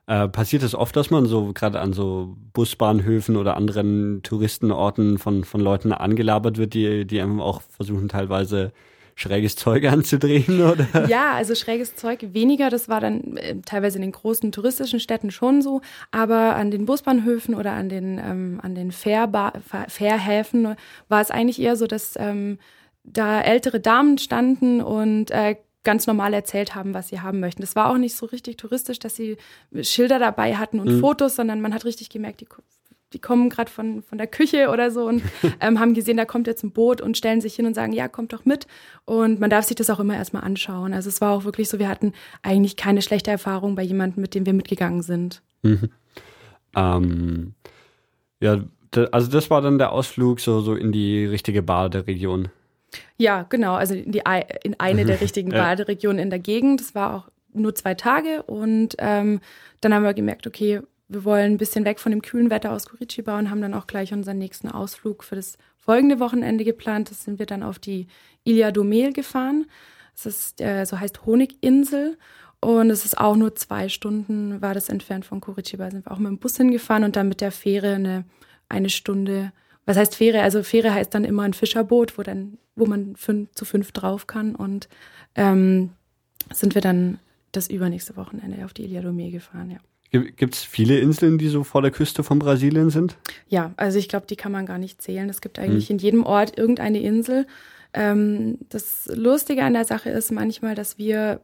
Äh, passiert es oft, dass man so gerade an so Busbahnhöfen oder anderen Touristenorten von, von Leuten angelabert wird, die, die einfach auch versuchen teilweise schräges Zeug anzudrehen, oder? Ja, also schräges Zeug weniger. Das war dann äh, teilweise in den großen touristischen Städten schon so. Aber an den Busbahnhöfen oder an den, ähm, an den Fährhäfen war es eigentlich eher so, dass ähm, da ältere Damen standen und äh, ganz normal erzählt haben, was sie haben möchten. Das war auch nicht so richtig touristisch, dass sie Schilder dabei hatten und mhm. Fotos, sondern man hat richtig gemerkt, die, die kommen gerade von, von der Küche oder so und ähm, haben gesehen, da kommt jetzt ein Boot und stellen sich hin und sagen, ja, kommt doch mit. Und man darf sich das auch immer erstmal anschauen. Also es war auch wirklich so, wir hatten eigentlich keine schlechte Erfahrung bei jemandem, mit dem wir mitgegangen sind. Mhm. Ähm, ja, also das war dann der Ausflug so, so in die richtige Bar der Region. Ja, genau. Also in, die, in eine der richtigen ja. Baderegionen in der Gegend. Das war auch nur zwei Tage und ähm, dann haben wir gemerkt, okay, wir wollen ein bisschen weg von dem kühlen Wetter aus Curitiba und haben dann auch gleich unseren nächsten Ausflug für das folgende Wochenende geplant. Das sind wir dann auf die Ilia Domel gefahren. Das ist, äh, so heißt Honiginsel. Und es ist auch nur zwei Stunden, war das entfernt von Curitiba. Sind wir auch mit dem Bus hingefahren und dann mit der Fähre eine, eine Stunde was heißt Fähre? Also Fähre heißt dann immer ein Fischerboot, wo dann, wo man fünf, zu fünf drauf kann. Und ähm, sind wir dann das übernächste Wochenende auf die Ilha Domé gefahren, ja. Gibt es viele Inseln, die so vor der Küste von Brasilien sind? Ja, also ich glaube, die kann man gar nicht zählen. Es gibt eigentlich hm. in jedem Ort irgendeine Insel. Ähm, das Lustige an der Sache ist manchmal, dass wir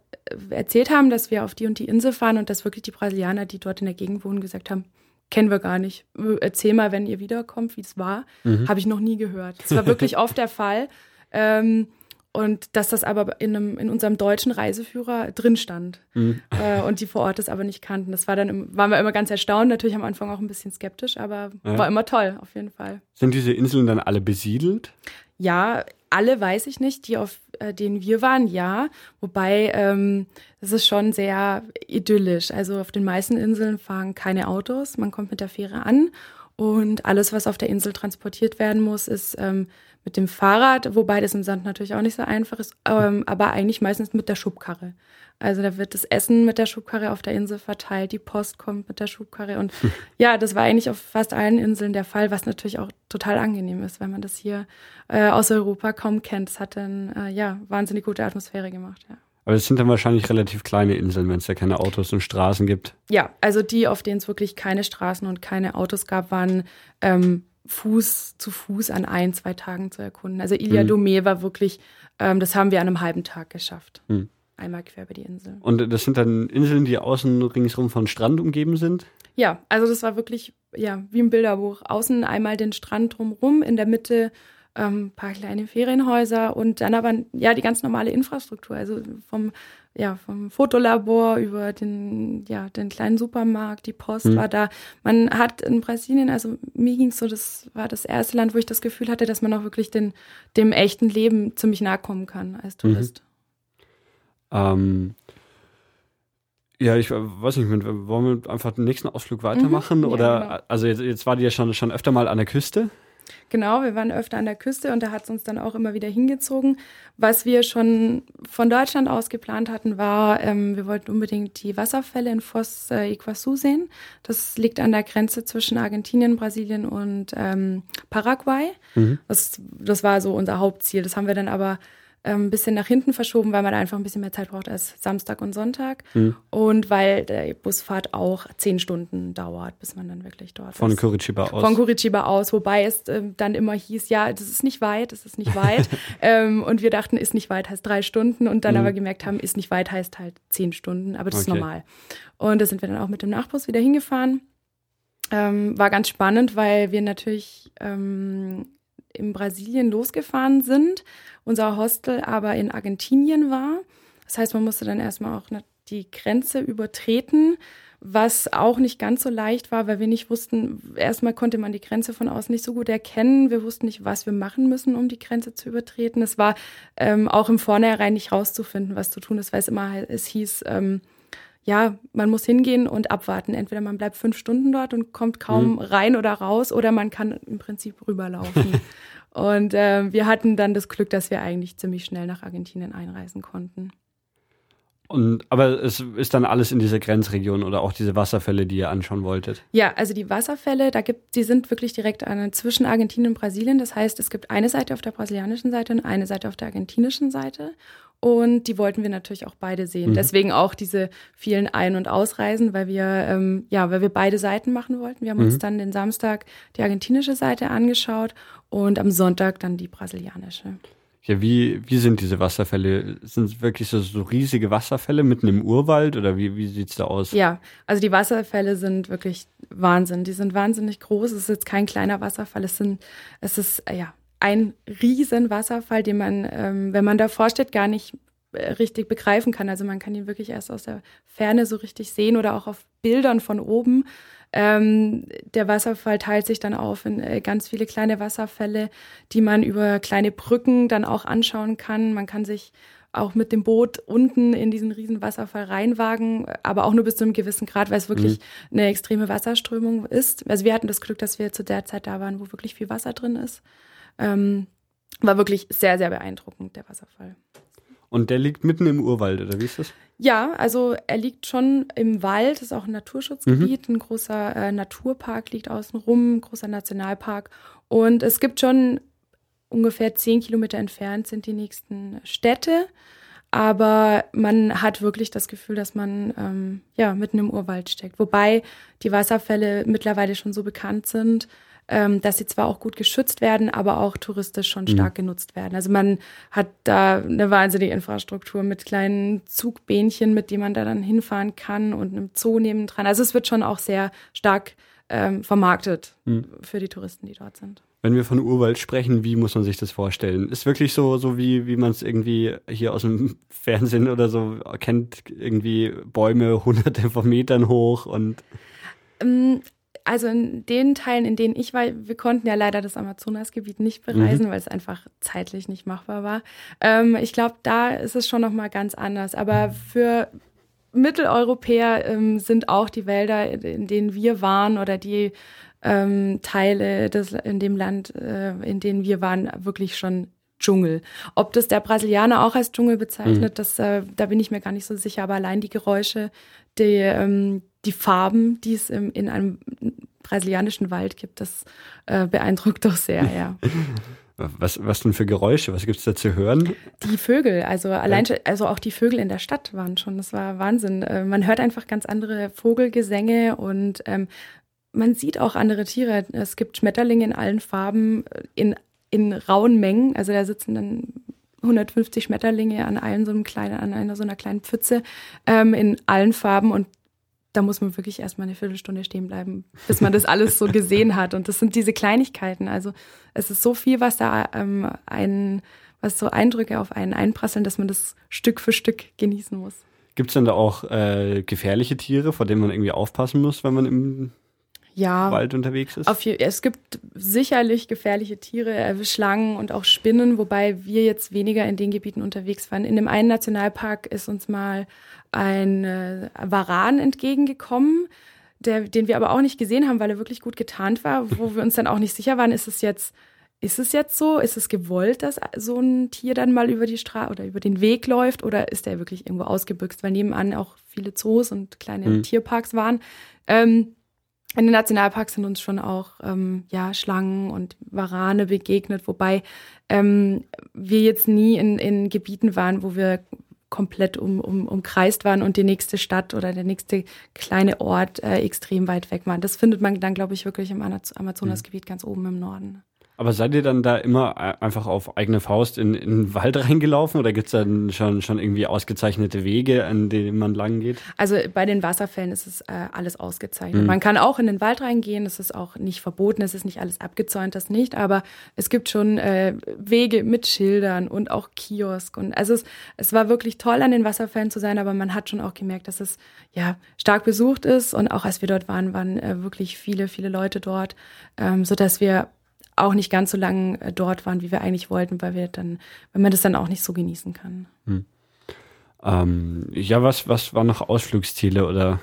erzählt haben, dass wir auf die und die Insel fahren und dass wirklich die Brasilianer, die dort in der Gegend wohnen, gesagt haben, kennen wir gar nicht. Erzähl mal, wenn ihr wiederkommt, wie es war. Mhm. Habe ich noch nie gehört. Das war wirklich oft der Fall. Ähm, und dass das aber in, einem, in unserem deutschen Reiseführer drin stand mhm. äh, und die vor Ort das aber nicht kannten. Das war dann, waren wir immer ganz erstaunt, natürlich am Anfang auch ein bisschen skeptisch, aber ja. war immer toll, auf jeden Fall. Sind diese Inseln dann alle besiedelt? Ja, alle weiß ich nicht, die auf äh, denen wir waren, ja. Wobei ähm, das ist schon sehr idyllisch. Also auf den meisten Inseln fahren keine Autos. Man kommt mit der Fähre an und alles, was auf der Insel transportiert werden muss, ist ähm, mit dem Fahrrad, wobei das im Sand natürlich auch nicht so einfach ist, ähm, aber eigentlich meistens mit der Schubkarre. Also da wird das Essen mit der Schubkarre auf der Insel verteilt, die Post kommt mit der Schubkarre und ja, das war eigentlich auf fast allen Inseln der Fall, was natürlich auch total angenehm ist, wenn man das hier äh, aus Europa kaum kennt. Es hat dann äh, ja wahnsinnig gute Atmosphäre gemacht. Ja. Aber es sind dann wahrscheinlich relativ kleine Inseln, wenn es ja keine Autos und Straßen gibt. Ja, also die, auf denen es wirklich keine Straßen und keine Autos gab, waren ähm, Fuß zu Fuß an ein, zwei Tagen zu erkunden. Also Ilia hm. Domé war wirklich, ähm, das haben wir an einem halben Tag geschafft. Hm einmal quer über die Insel. Und das sind dann Inseln, die außen ringsherum von Strand umgeben sind? Ja, also das war wirklich ja wie ein Bilderbuch. Außen einmal den Strand drumherum, in der Mitte ähm, paar kleine Ferienhäuser und dann aber ja die ganz normale Infrastruktur, also vom ja vom Fotolabor über den ja den kleinen Supermarkt, die Post mhm. war da. Man hat in Brasilien, also mir ging es so, das war das erste Land, wo ich das Gefühl hatte, dass man auch wirklich den dem echten Leben ziemlich nahe kommen kann als mhm. Tourist. Mhm. Ähm, ja, ich weiß nicht, wollen wir einfach den nächsten Ausflug weitermachen? Mhm, ja, oder genau. also jetzt, jetzt war die ja schon, schon öfter mal an der Küste. Genau, wir waren öfter an der Küste und da hat es uns dann auch immer wieder hingezogen. Was wir schon von Deutschland aus geplant hatten, war, ähm, wir wollten unbedingt die Wasserfälle in Foz äh, Iguazu sehen. Das liegt an der Grenze zwischen Argentinien, Brasilien und ähm, Paraguay. Mhm. Das, das war so unser Hauptziel. Das haben wir dann aber ein bisschen nach hinten verschoben, weil man da einfach ein bisschen mehr Zeit braucht als Samstag und Sonntag. Mhm. Und weil die Busfahrt auch zehn Stunden dauert, bis man dann wirklich dort Von ist. Von Curitiba aus. Von Curitiba aus, wobei es äh, dann immer hieß, ja, das ist nicht weit, das ist nicht weit. ähm, und wir dachten, ist nicht weit heißt drei Stunden und dann mhm. aber gemerkt haben, ist nicht weit heißt halt zehn Stunden, aber das okay. ist normal. Und da sind wir dann auch mit dem Nachbus wieder hingefahren. Ähm, war ganz spannend, weil wir natürlich ähm, in Brasilien losgefahren sind, unser Hostel aber in Argentinien war. Das heißt, man musste dann erstmal auch die Grenze übertreten, was auch nicht ganz so leicht war, weil wir nicht wussten, erstmal konnte man die Grenze von außen nicht so gut erkennen. Wir wussten nicht, was wir machen müssen, um die Grenze zu übertreten. Es war ähm, auch im Vornherein nicht rauszufinden, was zu tun ist, weil es immer es hieß, ähm, ja, man muss hingehen und abwarten. Entweder man bleibt fünf Stunden dort und kommt kaum mhm. rein oder raus, oder man kann im Prinzip rüberlaufen. und äh, wir hatten dann das Glück, dass wir eigentlich ziemlich schnell nach Argentinien einreisen konnten. Und, aber es ist dann alles in dieser Grenzregion oder auch diese Wasserfälle, die ihr anschauen wolltet? Ja, also die Wasserfälle, da gibt, die sind wirklich direkt an, zwischen Argentinien und Brasilien. Das heißt, es gibt eine Seite auf der brasilianischen Seite und eine Seite auf der argentinischen Seite. Und die wollten wir natürlich auch beide sehen. Mhm. Deswegen auch diese vielen Ein- und Ausreisen, weil wir, ähm, ja, weil wir beide Seiten machen wollten. Wir haben mhm. uns dann den Samstag die argentinische Seite angeschaut und am Sonntag dann die brasilianische. Ja, wie, wie sind diese Wasserfälle? Sind es wirklich so, so riesige Wasserfälle mitten im Urwald oder wie, wie sieht es da aus? Ja, also die Wasserfälle sind wirklich Wahnsinn. Die sind wahnsinnig groß. Es ist jetzt kein kleiner Wasserfall. Es sind, es ist, äh, ja, ein riesen Wasserfall, den man, ähm, wenn man davor steht, gar nicht äh, richtig begreifen kann. Also man kann ihn wirklich erst aus der Ferne so richtig sehen oder auch auf Bildern von oben. Ähm, der Wasserfall teilt sich dann auf in äh, ganz viele kleine Wasserfälle, die man über kleine Brücken dann auch anschauen kann. Man kann sich auch mit dem Boot unten in diesen riesen Wasserfall reinwagen, aber auch nur bis zu einem gewissen Grad, weil es wirklich mhm. eine extreme Wasserströmung ist. Also wir hatten das Glück, dass wir zu der Zeit da waren, wo wirklich viel Wasser drin ist. Ähm, war wirklich sehr, sehr beeindruckend, der Wasserfall. Und der liegt mitten im Urwald, oder wie ist das? Ja, also er liegt schon im Wald, ist auch ein Naturschutzgebiet, mhm. ein großer äh, Naturpark liegt außenrum, ein großer Nationalpark. Und es gibt schon ungefähr zehn Kilometer entfernt sind die nächsten Städte. Aber man hat wirklich das Gefühl, dass man ähm, ja mitten im Urwald steckt. Wobei die Wasserfälle mittlerweile schon so bekannt sind, ähm, dass sie zwar auch gut geschützt werden, aber auch touristisch schon mhm. stark mhm. genutzt werden. Also man hat da eine wahnsinnige Infrastruktur mit kleinen Zugbähnchen, mit denen man da dann hinfahren kann und einem Zoo nebendran. Also es wird schon auch sehr stark ähm, vermarktet mhm. für die Touristen, die dort sind. Wenn wir von Urwald sprechen, wie muss man sich das vorstellen? Ist wirklich so, so wie, wie man es irgendwie hier aus dem Fernsehen oder so kennt, irgendwie Bäume hunderte von Metern hoch und ähm, also in den Teilen, in denen ich war, wir konnten ja leider das Amazonasgebiet nicht bereisen, mhm. weil es einfach zeitlich nicht machbar war. Ähm, ich glaube, da ist es schon noch mal ganz anders. Aber für Mitteleuropäer ähm, sind auch die Wälder, in denen wir waren oder die ähm, Teile des, in dem Land, äh, in denen wir waren, wirklich schon Dschungel. Ob das der Brasilianer auch als Dschungel bezeichnet, mhm. das, äh, da bin ich mir gar nicht so sicher, aber allein die Geräusche, die, ähm, die Farben, die es im, in einem brasilianischen Wald gibt, das äh, beeindruckt doch sehr, ja. Was, was denn für Geräusche? Was gibt es da zu hören? Die Vögel, also allein, also auch die Vögel in der Stadt waren schon, das war Wahnsinn. Äh, man hört einfach ganz andere Vogelgesänge und ähm, man sieht auch andere Tiere. Es gibt Schmetterlinge in allen Farben, äh, in, in rauen Mengen. Also da sitzen dann 150 Schmetterlinge an einem so einem kleinen, an einer so einer kleinen Pfütze ähm, in allen Farben und da muss man wirklich erstmal eine Viertelstunde stehen bleiben, bis man das alles so gesehen hat. Und das sind diese Kleinigkeiten. Also es ist so viel, was da ähm, ein, was so Eindrücke auf einen einprasseln, dass man das Stück für Stück genießen muss. Gibt es denn da auch äh, gefährliche Tiere, vor denen man irgendwie aufpassen muss, wenn man im ja, Wald unterwegs ist? Auf, es gibt sicherlich gefährliche Tiere, äh, Schlangen und auch Spinnen, wobei wir jetzt weniger in den Gebieten unterwegs waren. In dem einen Nationalpark ist uns mal ein äh, Varan entgegengekommen, der, den wir aber auch nicht gesehen haben, weil er wirklich gut getarnt war, wo wir uns dann auch nicht sicher waren, ist es jetzt ist es jetzt so? Ist es gewollt, dass so ein Tier dann mal über die Straße oder über den Weg läuft oder ist der wirklich irgendwo ausgebüxt? Weil nebenan auch viele Zoos und kleine mhm. Tierparks waren. Ähm, in den Nationalparks sind uns schon auch ähm, ja, Schlangen und Warane begegnet, wobei ähm, wir jetzt nie in, in Gebieten waren, wo wir komplett um, um, umkreist waren und die nächste Stadt oder der nächste kleine Ort äh, extrem weit weg waren. Das findet man dann, glaube ich, wirklich im Amazonasgebiet mhm. ganz oben im Norden. Aber seid ihr dann da immer einfach auf eigene Faust in, in den Wald reingelaufen oder gibt's dann schon, schon irgendwie ausgezeichnete Wege, an denen man lang geht? Also bei den Wasserfällen ist es äh, alles ausgezeichnet. Mhm. Man kann auch in den Wald reingehen, das ist auch nicht verboten, es ist nicht alles abgezäunt, das nicht, aber es gibt schon äh, Wege mit Schildern und auch Kiosk. Und also es, es war wirklich toll, an den Wasserfällen zu sein, aber man hat schon auch gemerkt, dass es ja stark besucht ist. Und auch als wir dort waren, waren äh, wirklich viele, viele Leute dort, ähm, sodass wir auch nicht ganz so lange äh, dort waren, wie wir eigentlich wollten, weil wir dann, weil man das dann auch nicht so genießen kann. Hm. Ähm, ja, was, was waren noch Ausflugsziele oder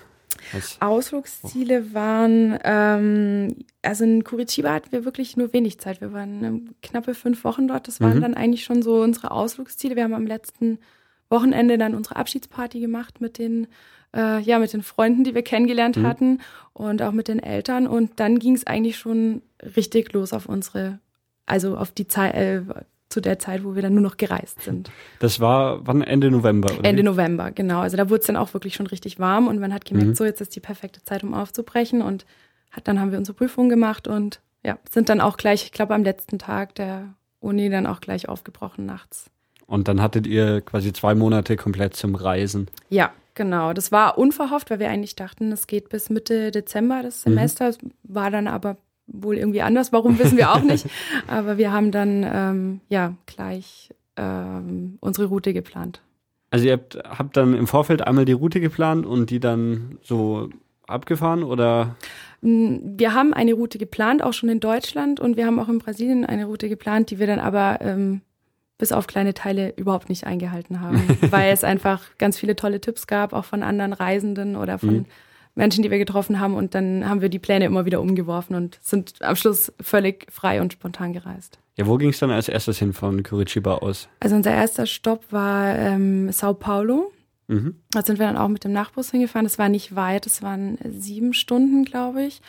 was? Ausflugsziele waren, ähm, also in Curitiba hatten wir wirklich nur wenig Zeit. Wir waren ähm, knappe fünf Wochen dort. Das waren mhm. dann eigentlich schon so unsere Ausflugsziele. Wir haben am letzten Wochenende dann unsere Abschiedsparty gemacht mit den äh, ja, mit den Freunden, die wir kennengelernt mhm. hatten und auch mit den Eltern. Und dann ging es eigentlich schon richtig los auf unsere, also auf die Zeit, äh, zu der Zeit, wo wir dann nur noch gereist sind. Das war wann Ende November, oder? Ende November, genau. Also da wurde es dann auch wirklich schon richtig warm und man hat gemerkt, mhm. so jetzt ist die perfekte Zeit, um aufzubrechen. Und hat, dann haben wir unsere Prüfung gemacht und ja, sind dann auch gleich, ich glaube, am letzten Tag der Uni dann auch gleich aufgebrochen nachts. Und dann hattet ihr quasi zwei Monate komplett zum Reisen. Ja, Genau, das war unverhofft, weil wir eigentlich dachten, es geht bis Mitte Dezember das mhm. Semester, mhm. war dann aber wohl irgendwie anders. Warum wissen wir auch nicht. aber wir haben dann ähm, ja gleich ähm, unsere Route geplant. Also ihr habt, habt dann im Vorfeld einmal die Route geplant und die dann so abgefahren oder? Wir haben eine Route geplant, auch schon in Deutschland und wir haben auch in Brasilien eine Route geplant, die wir dann aber ähm, bis auf kleine Teile überhaupt nicht eingehalten haben, weil es einfach ganz viele tolle Tipps gab, auch von anderen Reisenden oder von mhm. Menschen, die wir getroffen haben. Und dann haben wir die Pläne immer wieder umgeworfen und sind am Schluss völlig frei und spontan gereist. Ja, wo ging es dann als erstes hin von Curitiba aus? Also unser erster Stopp war ähm, Sao Paulo. Mhm. Da sind wir dann auch mit dem Nachbus hingefahren. Das war nicht weit, es waren sieben Stunden, glaube ich.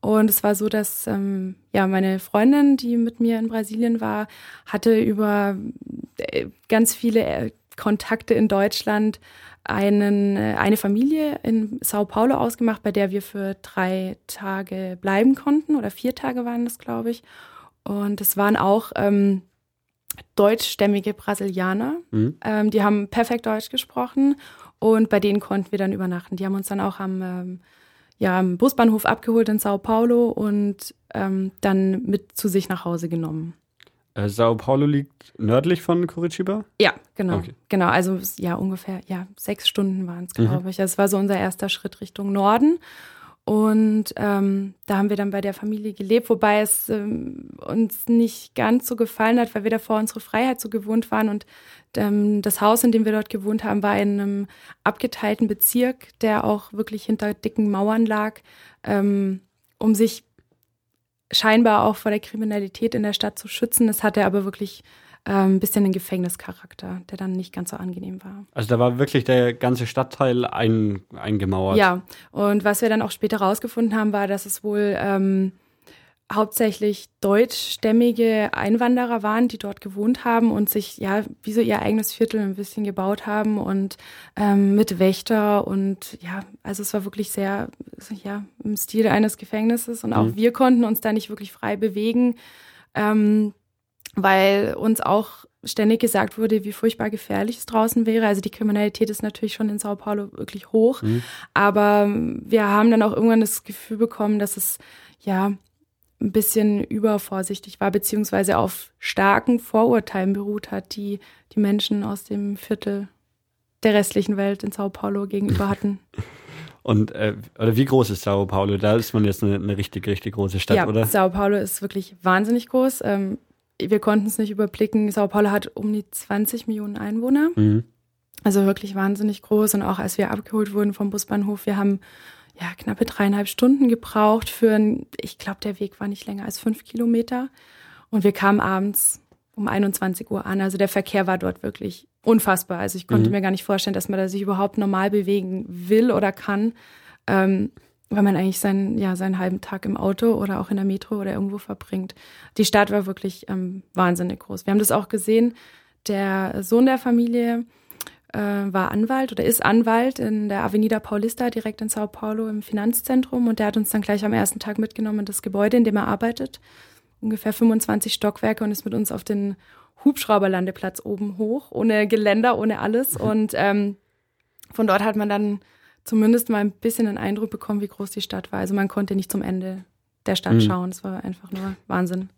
Und es war so, dass ähm, ja meine Freundin, die mit mir in Brasilien war, hatte über äh, ganz viele äh, Kontakte in Deutschland einen, äh, eine Familie in Sao Paulo ausgemacht, bei der wir für drei Tage bleiben konnten oder vier Tage waren das, glaube ich. Und es waren auch ähm, deutschstämmige Brasilianer. Mhm. Ähm, die haben perfekt Deutsch gesprochen und bei denen konnten wir dann übernachten. Die haben uns dann auch am, ähm, ja, am Busbahnhof abgeholt in Sao Paulo und ähm, dann mit zu sich nach Hause genommen. Äh, Sao Paulo liegt nördlich von Curitiba? Ja, genau. Okay. Genau, also ja, ungefähr, ja, sechs Stunden waren es, glaube mhm. ich. Das war so unser erster Schritt Richtung Norden. Und ähm, da haben wir dann bei der Familie gelebt, wobei es ähm, uns nicht ganz so gefallen hat, weil wir davor unsere Freiheit so gewohnt waren. Und ähm, das Haus, in dem wir dort gewohnt haben, war in einem abgeteilten Bezirk, der auch wirklich hinter dicken Mauern lag, ähm, um sich scheinbar auch vor der Kriminalität in der Stadt zu schützen. Das hatte aber wirklich ein ähm, bisschen ein Gefängnischarakter, der dann nicht ganz so angenehm war. Also da war wirklich der ganze Stadtteil ein, eingemauert. Ja, und was wir dann auch später rausgefunden haben, war, dass es wohl ähm, hauptsächlich deutschstämmige Einwanderer waren, die dort gewohnt haben und sich ja wie so ihr eigenes Viertel ein bisschen gebaut haben und ähm, mit Wächter und ja, also es war wirklich sehr ja im Stil eines Gefängnisses und auch mhm. wir konnten uns da nicht wirklich frei bewegen. Ähm, weil uns auch ständig gesagt wurde, wie furchtbar gefährlich es draußen wäre. Also die Kriminalität ist natürlich schon in Sao Paulo wirklich hoch. Mhm. Aber wir haben dann auch irgendwann das Gefühl bekommen, dass es ja ein bisschen übervorsichtig war, beziehungsweise auf starken Vorurteilen beruht hat, die die Menschen aus dem Viertel der restlichen Welt in Sao Paulo gegenüber hatten. Und äh, oder wie groß ist Sao Paulo? Da ist man jetzt eine, eine richtig, richtig große Stadt, ja, oder? Sao Paulo ist wirklich wahnsinnig groß. Ähm, wir konnten es nicht überblicken. Sao Paulo hat um die 20 Millionen Einwohner. Mhm. Also wirklich wahnsinnig groß. Und auch als wir abgeholt wurden vom Busbahnhof, wir haben ja knappe dreieinhalb Stunden gebraucht für ein, ich glaube, der Weg war nicht länger als fünf Kilometer. Und wir kamen abends um 21 Uhr an. Also der Verkehr war dort wirklich unfassbar. Also ich konnte mhm. mir gar nicht vorstellen, dass man da sich überhaupt normal bewegen will oder kann, ähm, weil man eigentlich seinen, ja, seinen halben Tag im Auto oder auch in der Metro oder irgendwo verbringt. Die Stadt war wirklich ähm, wahnsinnig groß. Wir haben das auch gesehen. Der Sohn der Familie äh, war Anwalt oder ist Anwalt in der Avenida Paulista direkt in Sao Paulo im Finanzzentrum und der hat uns dann gleich am ersten Tag mitgenommen in das Gebäude, in dem er arbeitet. Ungefähr 25 Stockwerke und ist mit uns auf den Hubschrauberlandeplatz oben hoch, ohne Geländer, ohne alles. Und ähm, von dort hat man dann zumindest mal ein bisschen einen Eindruck bekommen, wie groß die Stadt war. Also man konnte nicht zum Ende der Stadt mhm. schauen. Es war einfach nur Wahnsinn.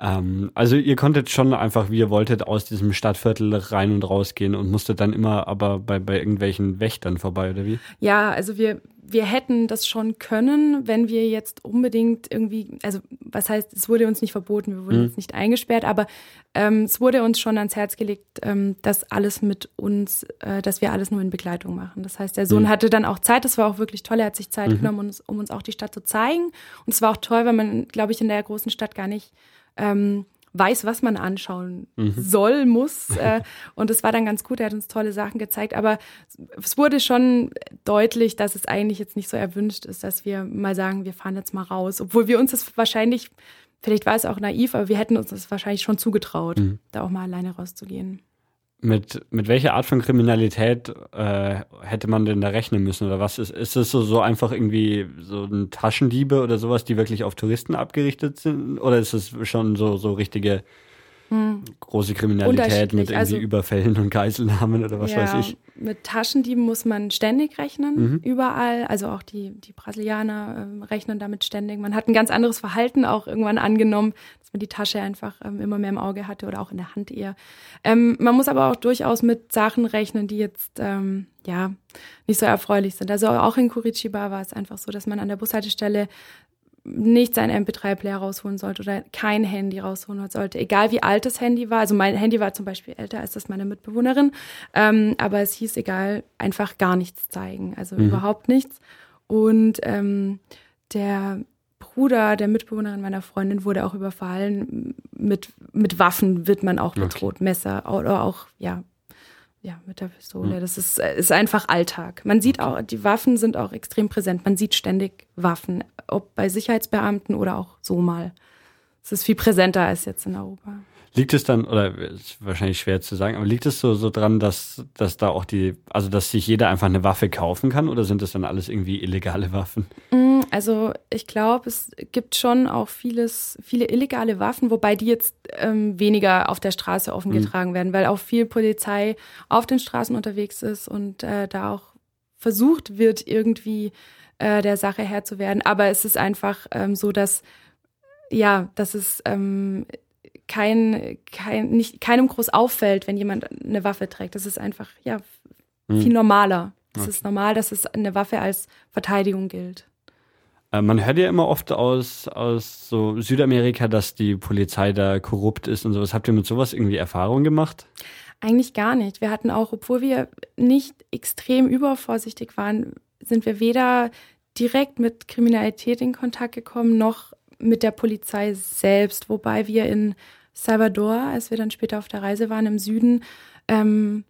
Ähm, also ihr konntet schon einfach, wie ihr wolltet, aus diesem Stadtviertel rein und raus gehen und musstet dann immer aber bei, bei irgendwelchen Wächtern vorbei, oder wie? Ja, also wir, wir hätten das schon können, wenn wir jetzt unbedingt irgendwie, also was heißt, es wurde uns nicht verboten, wir wurden mhm. jetzt nicht eingesperrt, aber ähm, es wurde uns schon ans Herz gelegt, ähm, dass alles mit uns, äh, dass wir alles nur in Begleitung machen. Das heißt, der Sohn mhm. hatte dann auch Zeit, das war auch wirklich toll, er hat sich Zeit mhm. genommen, um uns, um uns auch die Stadt zu zeigen. Und es war auch toll, weil man, glaube ich, in der großen Stadt gar nicht ähm, weiß, was man anschauen mhm. soll, muss. Äh, und es war dann ganz gut, er hat uns tolle Sachen gezeigt. Aber es wurde schon deutlich, dass es eigentlich jetzt nicht so erwünscht ist, dass wir mal sagen, wir fahren jetzt mal raus. Obwohl wir uns das wahrscheinlich, vielleicht war es auch naiv, aber wir hätten uns das wahrscheinlich schon zugetraut, mhm. da auch mal alleine rauszugehen. Mit, mit welcher Art von Kriminalität äh, hätte man denn da rechnen müssen oder was ist? Ist es so, so einfach irgendwie so ein Taschendiebe oder sowas, die wirklich auf Touristen abgerichtet sind? Oder ist es schon so, so richtige hm. große Kriminalität mit irgendwie also, Überfällen und Geiselnahmen oder was ja, weiß ich. Mit Taschendieben muss man ständig rechnen, mhm. überall. Also auch die, die Brasilianer ähm, rechnen damit ständig. Man hat ein ganz anderes Verhalten auch irgendwann angenommen, dass man die Tasche einfach ähm, immer mehr im Auge hatte oder auch in der Hand eher. Ähm, man muss aber auch durchaus mit Sachen rechnen, die jetzt ähm, ja nicht so erfreulich sind. Also auch in Curitiba war es einfach so, dass man an der Bushaltestelle nicht sein MP3-Player rausholen sollte oder kein Handy rausholen sollte, egal wie alt das Handy war. Also mein Handy war zum Beispiel älter als das meiner Mitbewohnerin, ähm, aber es hieß egal, einfach gar nichts zeigen, also mhm. überhaupt nichts. Und ähm, der Bruder der Mitbewohnerin meiner Freundin wurde auch überfallen. Mit, mit Waffen wird man auch bedroht, okay. Messer oder auch, ja, ja, mit der Pistole. Hm. Das ist, ist einfach Alltag. Man sieht auch, die Waffen sind auch extrem präsent. Man sieht ständig Waffen, ob bei Sicherheitsbeamten oder auch so mal. Es ist viel präsenter als jetzt in Europa. Liegt es dann, oder ist wahrscheinlich schwer zu sagen, aber liegt es so, so dran, dass, dass da auch die, also dass sich jeder einfach eine Waffe kaufen kann oder sind das dann alles irgendwie illegale Waffen? Mm, also ich glaube, es gibt schon auch vieles, viele illegale Waffen, wobei die jetzt ähm, weniger auf der Straße offen mhm. getragen werden, weil auch viel Polizei auf den Straßen unterwegs ist und äh, da auch versucht wird, irgendwie äh, der Sache Herr zu werden. Aber es ist einfach ähm, so, dass ja, dass es ähm, kein, kein, nicht, keinem groß auffällt, wenn jemand eine Waffe trägt. Das ist einfach, ja, hm. viel normaler. Es okay. ist normal, dass es eine Waffe als Verteidigung gilt. Äh, man hört ja immer oft aus, aus so Südamerika, dass die Polizei da korrupt ist und sowas. Habt ihr mit sowas irgendwie Erfahrung gemacht? Eigentlich gar nicht. Wir hatten auch, obwohl wir nicht extrem übervorsichtig waren, sind wir weder direkt mit Kriminalität in Kontakt gekommen, noch mit der Polizei selbst, wobei wir in Salvador, als wir dann später auf der Reise waren im Süden, ähm,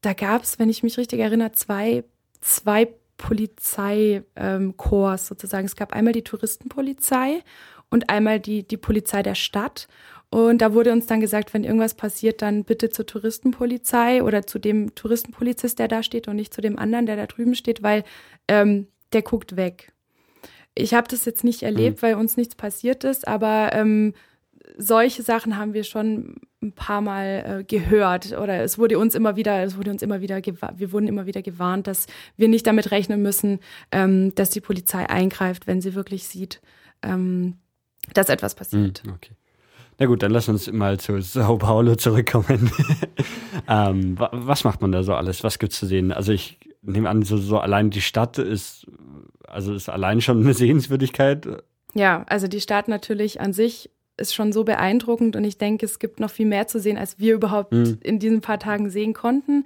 da gab es, wenn ich mich richtig erinnere, zwei, zwei Polizeikorps ähm, sozusagen. Es gab einmal die Touristenpolizei und einmal die, die Polizei der Stadt. Und da wurde uns dann gesagt, wenn irgendwas passiert, dann bitte zur Touristenpolizei oder zu dem Touristenpolizist, der da steht und nicht zu dem anderen, der da drüben steht, weil ähm, der guckt weg. Ich habe das jetzt nicht erlebt, mhm. weil uns nichts passiert ist, aber ähm, solche Sachen haben wir schon ein paar Mal äh, gehört oder es wurde uns immer wieder, es wurde uns immer wieder, wir wurden immer wieder gewarnt, dass wir nicht damit rechnen müssen, ähm, dass die Polizei eingreift, wenn sie wirklich sieht, ähm, dass etwas passiert. Hm, okay. Na gut, dann lass uns mal zu Sao Paulo zurückkommen. ähm, was macht man da so alles? Was gibt's zu sehen? Also ich nehme an, so, so allein die Stadt ist, also ist allein schon eine Sehenswürdigkeit. Ja, also die Stadt natürlich an sich ist schon so beeindruckend und ich denke, es gibt noch viel mehr zu sehen, als wir überhaupt mhm. in diesen paar Tagen sehen konnten.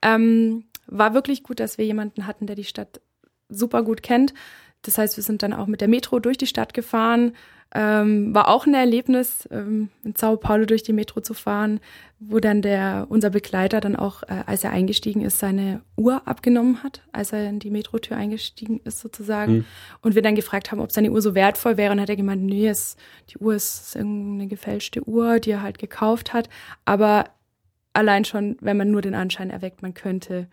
Ähm, war wirklich gut, dass wir jemanden hatten, der die Stadt super gut kennt. Das heißt, wir sind dann auch mit der Metro durch die Stadt gefahren, ähm, war auch ein Erlebnis, ähm, in Sao Paulo durch die Metro zu fahren, wo dann der, unser Begleiter dann auch, äh, als er eingestiegen ist, seine Uhr abgenommen hat, als er in die Metrotür eingestiegen ist sozusagen. Mhm. Und wir dann gefragt haben, ob seine Uhr so wertvoll wäre. Und hat er gemeint, nee, es, die Uhr ist irgendeine gefälschte Uhr, die er halt gekauft hat. Aber allein schon, wenn man nur den Anschein erweckt, man könnte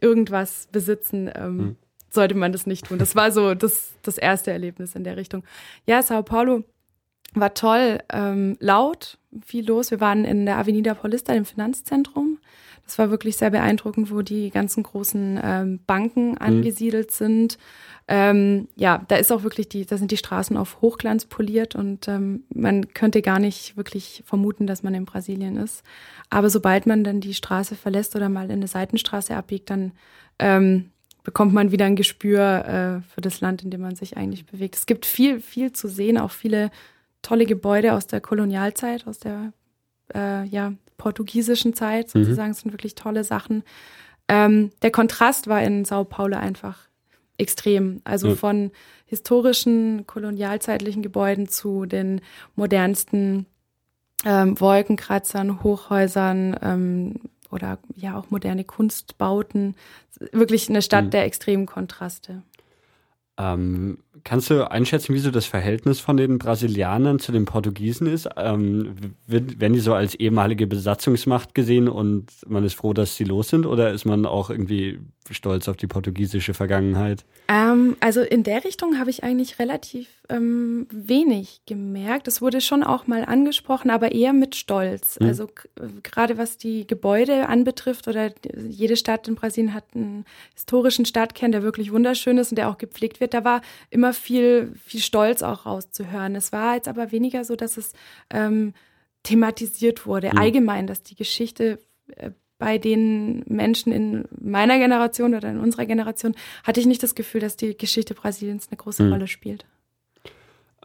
irgendwas besitzen, ähm, mhm sollte man das nicht tun. Das war so das, das erste Erlebnis in der Richtung. Ja, Sao Paulo war toll, ähm, laut, viel los. Wir waren in der Avenida Paulista, dem Finanzzentrum. Das war wirklich sehr beeindruckend, wo die ganzen großen ähm, Banken mhm. angesiedelt mhm. sind. Ähm, ja, da ist auch wirklich die, da sind die Straßen auf Hochglanz poliert und ähm, man könnte gar nicht wirklich vermuten, dass man in Brasilien ist. Aber sobald man dann die Straße verlässt oder mal in eine Seitenstraße abbiegt, dann ähm, bekommt man wieder ein Gespür äh, für das Land, in dem man sich eigentlich bewegt. Es gibt viel, viel zu sehen, auch viele tolle Gebäude aus der Kolonialzeit, aus der äh, ja, portugiesischen Zeit mhm. sozusagen. Mhm. sind wirklich tolle Sachen. Ähm, der Kontrast war in Sao Paulo einfach extrem. Also mhm. von historischen, kolonialzeitlichen Gebäuden zu den modernsten ähm, Wolkenkratzern, Hochhäusern, ähm, oder ja auch moderne Kunstbauten. Wirklich eine Stadt mhm. der extremen Kontraste. Ähm, kannst du einschätzen, wie so das Verhältnis von den Brasilianern zu den Portugiesen ist? Ähm, werden die so als ehemalige Besatzungsmacht gesehen und man ist froh, dass sie los sind? Oder ist man auch irgendwie stolz auf die portugiesische Vergangenheit? Ähm, also in der Richtung habe ich eigentlich relativ ähm, wenig gemerkt. Es wurde schon auch mal angesprochen, aber eher mit Stolz. Mhm. Also gerade was die Gebäude anbetrifft oder jede Stadt in Brasilien hat einen historischen Stadtkern, der wirklich wunderschön ist und der auch gepflegt wird. Da war immer viel, viel Stolz auch rauszuhören. Es war jetzt aber weniger so, dass es ähm, thematisiert wurde, mhm. allgemein, dass die Geschichte äh, bei den Menschen in meiner Generation oder in unserer Generation hatte ich nicht das Gefühl, dass die Geschichte Brasiliens eine große mhm. Rolle spielt.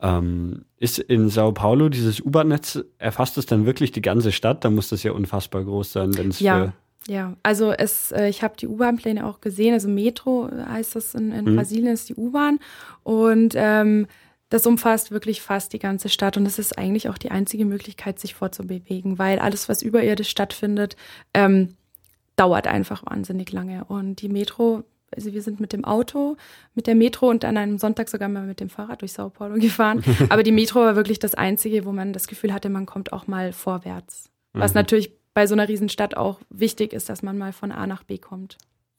Ähm, ist in Sao Paulo dieses U-Bahn-Netz, erfasst es dann wirklich die ganze Stadt? Da muss das ja unfassbar groß sein, wenn es ja. Ja, also es, äh, ich habe die U-Bahn-Pläne auch gesehen. Also Metro heißt das in, in mhm. Brasilien, ist die U-Bahn. Und ähm, das umfasst wirklich fast die ganze Stadt und es ist eigentlich auch die einzige Möglichkeit, sich vorzubewegen, weil alles, was überirdisch stattfindet, ähm, dauert einfach wahnsinnig lange. Und die Metro also wir sind mit dem Auto, mit der Metro und an einem Sonntag sogar mal mit dem Fahrrad durch Sao Paulo gefahren. Aber die Metro war wirklich das Einzige, wo man das Gefühl hatte, man kommt auch mal vorwärts. Was mhm. natürlich bei so einer Riesenstadt auch wichtig ist, dass man mal von A nach B kommt.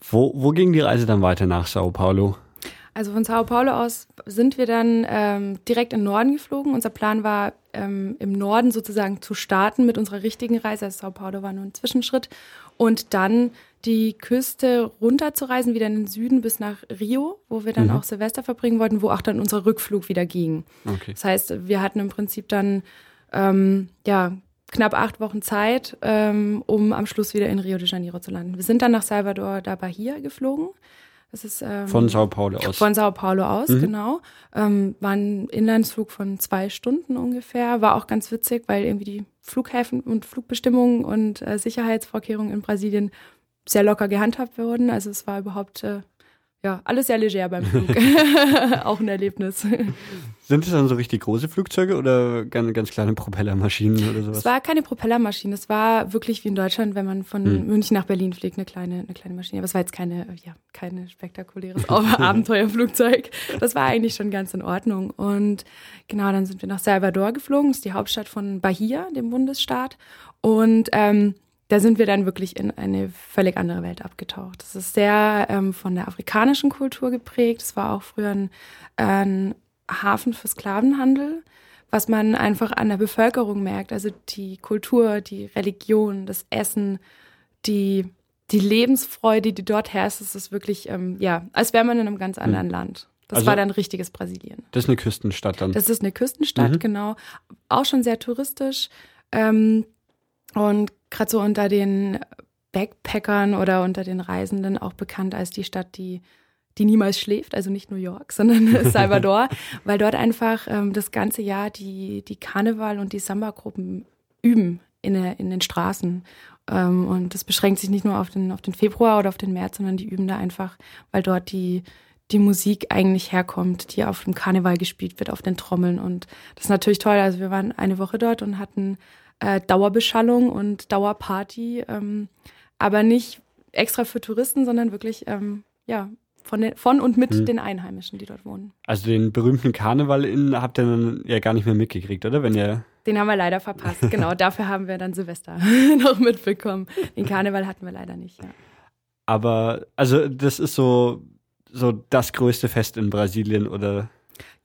Wo, wo ging die Reise dann weiter nach Sao Paulo? Also von Sao Paulo aus sind wir dann ähm, direkt in den Norden geflogen. Unser Plan war, ähm, im Norden sozusagen zu starten mit unserer richtigen Reise. Also Sao Paulo war nur ein Zwischenschritt. Und dann die Küste runterzureisen, wieder in den Süden bis nach Rio, wo wir dann mhm. auch Silvester verbringen wollten, wo auch dann unser Rückflug wieder ging. Okay. Das heißt, wir hatten im Prinzip dann ähm, ja knapp acht Wochen Zeit, ähm, um am Schluss wieder in Rio de Janeiro zu landen. Wir sind dann nach Salvador da Bahia geflogen. Das ist ähm, von Sao Paulo aus. Von Sao Paulo aus, mhm. genau. Ähm, war ein Inlandsflug von zwei Stunden ungefähr. War auch ganz witzig, weil irgendwie die Flughäfen und Flugbestimmungen und äh, Sicherheitsvorkehrungen in Brasilien sehr locker gehandhabt wurden. Also es war überhaupt äh, ja alles sehr leger beim Flug. Auch ein Erlebnis. Sind es dann so richtig große Flugzeuge oder ganz, ganz kleine Propellermaschinen oder sowas? Es war keine Propellermaschine. Es war wirklich wie in Deutschland, wenn man von hm. München nach Berlin fliegt, eine kleine, eine kleine Maschine. Aber es war jetzt keine, ja, keine spektakuläres Abenteuerflugzeug. Das war eigentlich schon ganz in Ordnung. Und genau, dann sind wir nach Salvador geflogen. Das ist die Hauptstadt von Bahia, dem Bundesstaat. Und ähm, da sind wir dann wirklich in eine völlig andere Welt abgetaucht. Das ist sehr ähm, von der afrikanischen Kultur geprägt. Es war auch früher ein, ein Hafen für Sklavenhandel. was man einfach an der Bevölkerung merkt. Also die Kultur, die Religion, das Essen, die, die Lebensfreude, die dort herrscht, das ist wirklich, ähm, ja, als wäre man in einem ganz hm. anderen mhm. Land. Das also, war dann richtiges Brasilien. Das ist eine Küstenstadt dann. Das ist eine Küstenstadt, mhm. genau. Auch schon sehr touristisch. Ähm, und gerade so unter den Backpackern oder unter den Reisenden auch bekannt als die Stadt, die die niemals schläft, also nicht New York, sondern Salvador, weil dort einfach ähm, das ganze Jahr die, die Karneval- und die Samba-Gruppen üben in, der, in den Straßen. Ähm, und das beschränkt sich nicht nur auf den, auf den Februar oder auf den März, sondern die üben da einfach, weil dort die, die Musik eigentlich herkommt, die auf dem Karneval gespielt wird, auf den Trommeln. Und das ist natürlich toll. Also wir waren eine Woche dort und hatten äh, Dauerbeschallung und Dauerparty, ähm, aber nicht extra für Touristen, sondern wirklich ähm, ja von, den, von und mit hm. den Einheimischen, die dort wohnen. Also den berühmten Karneval in, habt ihr dann ja gar nicht mehr mitgekriegt, oder? Wenn ihr den haben wir leider verpasst. Genau, dafür haben wir dann Silvester noch mitbekommen. Den Karneval hatten wir leider nicht, ja. Aber also das ist so so das größte Fest in Brasilien oder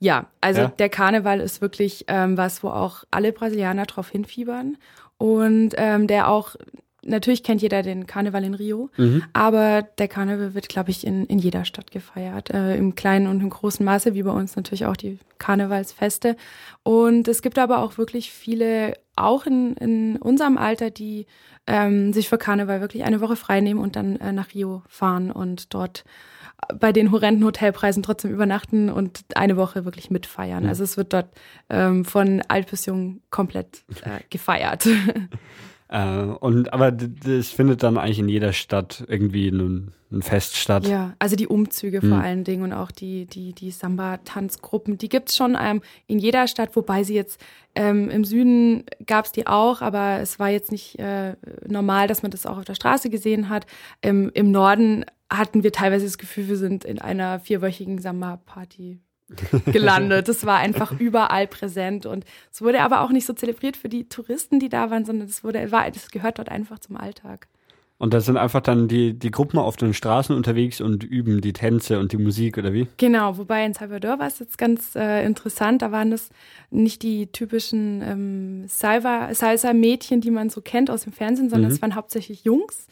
ja, also ja? der Karneval ist wirklich ähm, was, wo auch alle Brasilianer drauf hinfiebern und ähm, der auch natürlich kennt jeder den Karneval in Rio, mhm. aber der Karneval wird, glaube ich, in, in jeder Stadt gefeiert, äh, im kleinen und im großen Maße, wie bei uns natürlich auch die Karnevalsfeste. Und es gibt aber auch wirklich viele, auch in, in unserem Alter, die ähm, sich für Karneval wirklich eine Woche frei nehmen und dann äh, nach Rio fahren und dort bei den horrenden Hotelpreisen trotzdem übernachten und eine Woche wirklich mitfeiern. Mhm. Also es wird dort ähm, von alt bis jung komplett äh, gefeiert. Äh, und aber das findet dann eigentlich in jeder Stadt irgendwie ein, ein Fest statt. Ja, also die Umzüge hm. vor allen Dingen und auch die, die, die Samba-Tanzgruppen, die gibt's schon ähm, in jeder Stadt, wobei sie jetzt ähm, im Süden gab's die auch, aber es war jetzt nicht äh, normal, dass man das auch auf der Straße gesehen hat. Ähm, Im Norden hatten wir teilweise das Gefühl, wir sind in einer vierwöchigen Samba-Party gelandet. Das war einfach überall präsent und es wurde aber auch nicht so zelebriert für die Touristen, die da waren, sondern es wurde, war, das gehört dort einfach zum Alltag. Und da sind einfach dann die, die Gruppen auf den Straßen unterwegs und üben die Tänze und die Musik, oder wie? Genau, wobei in Salvador war es jetzt ganz äh, interessant. Da waren das nicht die typischen ähm, Salsa-Mädchen, die man so kennt aus dem Fernsehen, sondern mhm. es waren hauptsächlich Jungs.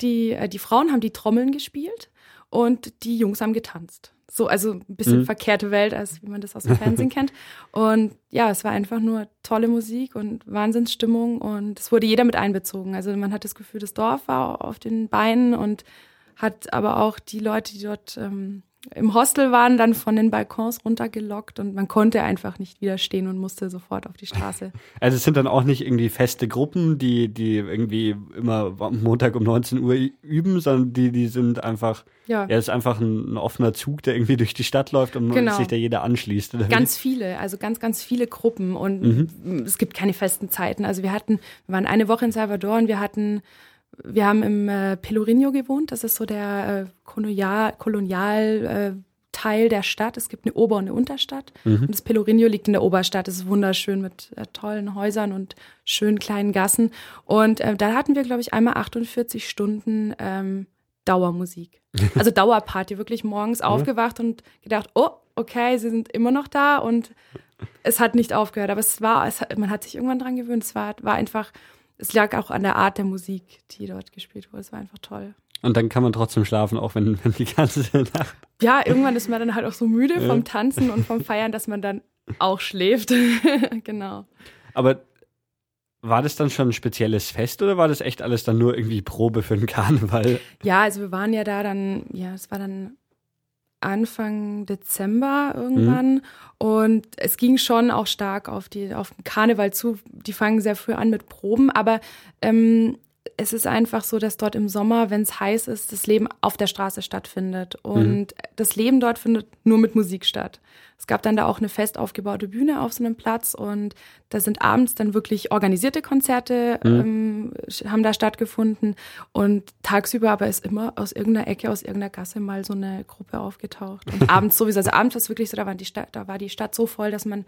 Die, äh, die Frauen haben die Trommeln gespielt und die Jungs haben getanzt. So, also ein bisschen mhm. verkehrte Welt, als wie man das aus dem Fernsehen kennt. Und ja, es war einfach nur tolle Musik und Wahnsinnsstimmung und es wurde jeder mit einbezogen. Also man hat das Gefühl, das Dorf war auf den Beinen und hat aber auch die Leute, die dort ähm, im Hostel waren, dann von den Balkons runtergelockt und man konnte einfach nicht widerstehen und musste sofort auf die Straße. Also es sind dann auch nicht irgendwie feste Gruppen, die, die irgendwie immer am Montag um 19 Uhr üben, sondern die, die sind einfach, ja, ja ist einfach ein, ein offener Zug, der irgendwie durch die Stadt läuft und genau. sich da jeder anschließt. Ganz viele, also ganz, ganz viele Gruppen und mhm. es gibt keine festen Zeiten. Also wir hatten, wir waren eine Woche in Salvador und wir hatten wir haben im äh, Pelourinho gewohnt. Das ist so der äh, Kolonial, Kolonial äh, Teil der Stadt. Es gibt eine Ober- und eine Unterstadt. Mhm. Und das Pelourinho liegt in der Oberstadt. Es ist wunderschön mit äh, tollen Häusern und schönen kleinen Gassen. Und äh, da hatten wir, glaube ich, einmal 48 Stunden ähm, Dauermusik. Also Dauerparty, wirklich morgens aufgewacht und gedacht, oh, okay, sie sind immer noch da und es hat nicht aufgehört. Aber es war, es hat, man hat sich irgendwann dran gewöhnt. Es war, war einfach es lag auch an der Art der Musik, die dort gespielt wurde. Es war einfach toll. Und dann kann man trotzdem schlafen, auch wenn, wenn die ganze Nacht. Ja, irgendwann ist man dann halt auch so müde vom Tanzen und vom Feiern, dass man dann auch schläft. genau. Aber war das dann schon ein spezielles Fest oder war das echt alles dann nur irgendwie Probe für den Karneval? Ja, also wir waren ja da dann, ja, es war dann Anfang Dezember irgendwann. Mhm. Und es ging schon auch stark auf, die, auf den Karneval zu. Die fangen sehr früh an mit Proben, aber ähm, es ist einfach so, dass dort im Sommer, wenn es heiß ist, das Leben auf der Straße stattfindet. Und mhm. das Leben dort findet nur mit Musik statt. Es gab dann da auch eine fest aufgebaute Bühne auf so einem Platz und da sind abends dann wirklich organisierte Konzerte, mhm. ähm, haben da stattgefunden. Und tagsüber aber ist immer aus irgendeiner Ecke, aus irgendeiner Gasse mal so eine Gruppe aufgetaucht. Und abends sowieso, also abends war es wirklich so, da war die Stadt, da war die Stadt so voll, dass man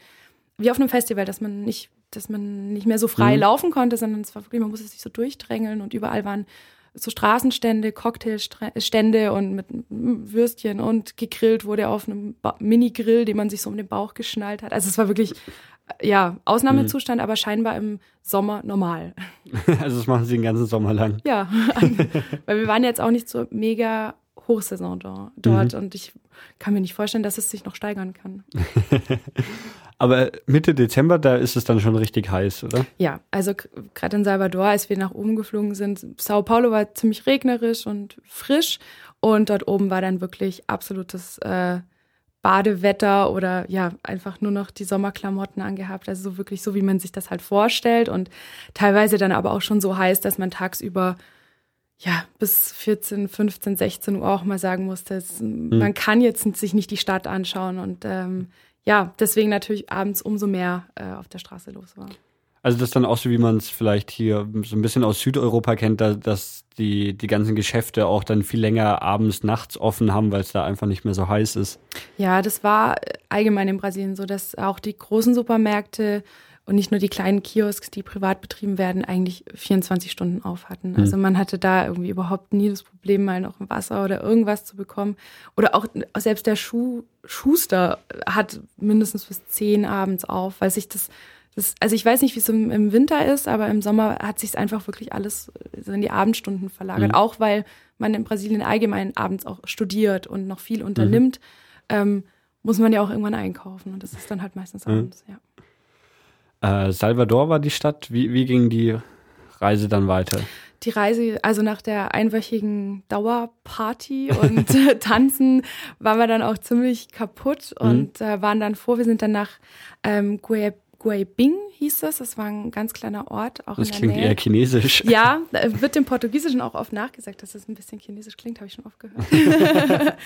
wie auf einem Festival, dass man nicht, dass man nicht mehr so frei mhm. laufen konnte, sondern es war wirklich, man musste sich so durchdrängeln und überall waren so Straßenstände, Cocktailstände und mit Würstchen und gegrillt wurde auf einem Mini-Grill, den man sich so um den Bauch geschnallt hat. Also es war wirklich ja, Ausnahmezustand, mhm. aber scheinbar im Sommer normal. Also das machen sie den ganzen Sommer lang. Ja, weil wir waren jetzt auch nicht so mega Hochsaison dort mhm. und ich kann mir nicht vorstellen, dass es sich noch steigern kann. Aber Mitte Dezember, da ist es dann schon richtig heiß, oder? Ja, also gerade in Salvador, als wir nach oben geflogen sind, Sao Paulo war ziemlich regnerisch und frisch und dort oben war dann wirklich absolutes äh, Badewetter oder ja, einfach nur noch die Sommerklamotten angehabt. Also so wirklich so, wie man sich das halt vorstellt und teilweise dann aber auch schon so heiß, dass man tagsüber ja, bis 14, 15, 16 Uhr auch mal sagen musste, es, mhm. man kann jetzt sich nicht die Stadt anschauen und ähm, ja, deswegen natürlich abends umso mehr äh, auf der Straße los war. Also das ist dann auch so, wie man es vielleicht hier so ein bisschen aus Südeuropa kennt, da, dass die, die ganzen Geschäfte auch dann viel länger abends, nachts offen haben, weil es da einfach nicht mehr so heiß ist. Ja, das war allgemein in Brasilien so, dass auch die großen Supermärkte und nicht nur die kleinen Kiosks, die privat betrieben werden, eigentlich 24 Stunden auf hatten. Also hm. man hatte da irgendwie überhaupt nie das Problem, mal noch Wasser oder irgendwas zu bekommen. Oder auch selbst der Schuh, Schuster hat mindestens bis 10 abends auf, weil sich das, das also ich weiß nicht, wie es im, im, Winter ist, aber im Sommer hat sich einfach wirklich alles so in die Abendstunden verlagert. Mhm. Auch weil man in Brasilien allgemein abends auch studiert und noch viel unternimmt, mhm. ähm, muss man ja auch irgendwann einkaufen. Und das ist dann halt meistens mhm. abends, ja. Äh, Salvador war die Stadt. Wie, wie ging die Reise dann weiter? Die Reise, also nach der einwöchigen Dauerparty und Tanzen, waren wir dann auch ziemlich kaputt mhm. und äh, waren dann vor. Wir sind dann nach ähm, Guaybing hieß das. Das war ein ganz kleiner Ort. Auch das in der klingt Nähe. eher chinesisch. Ja, wird dem Portugiesischen auch oft nachgesagt, dass es ein bisschen chinesisch klingt, habe ich schon oft gehört.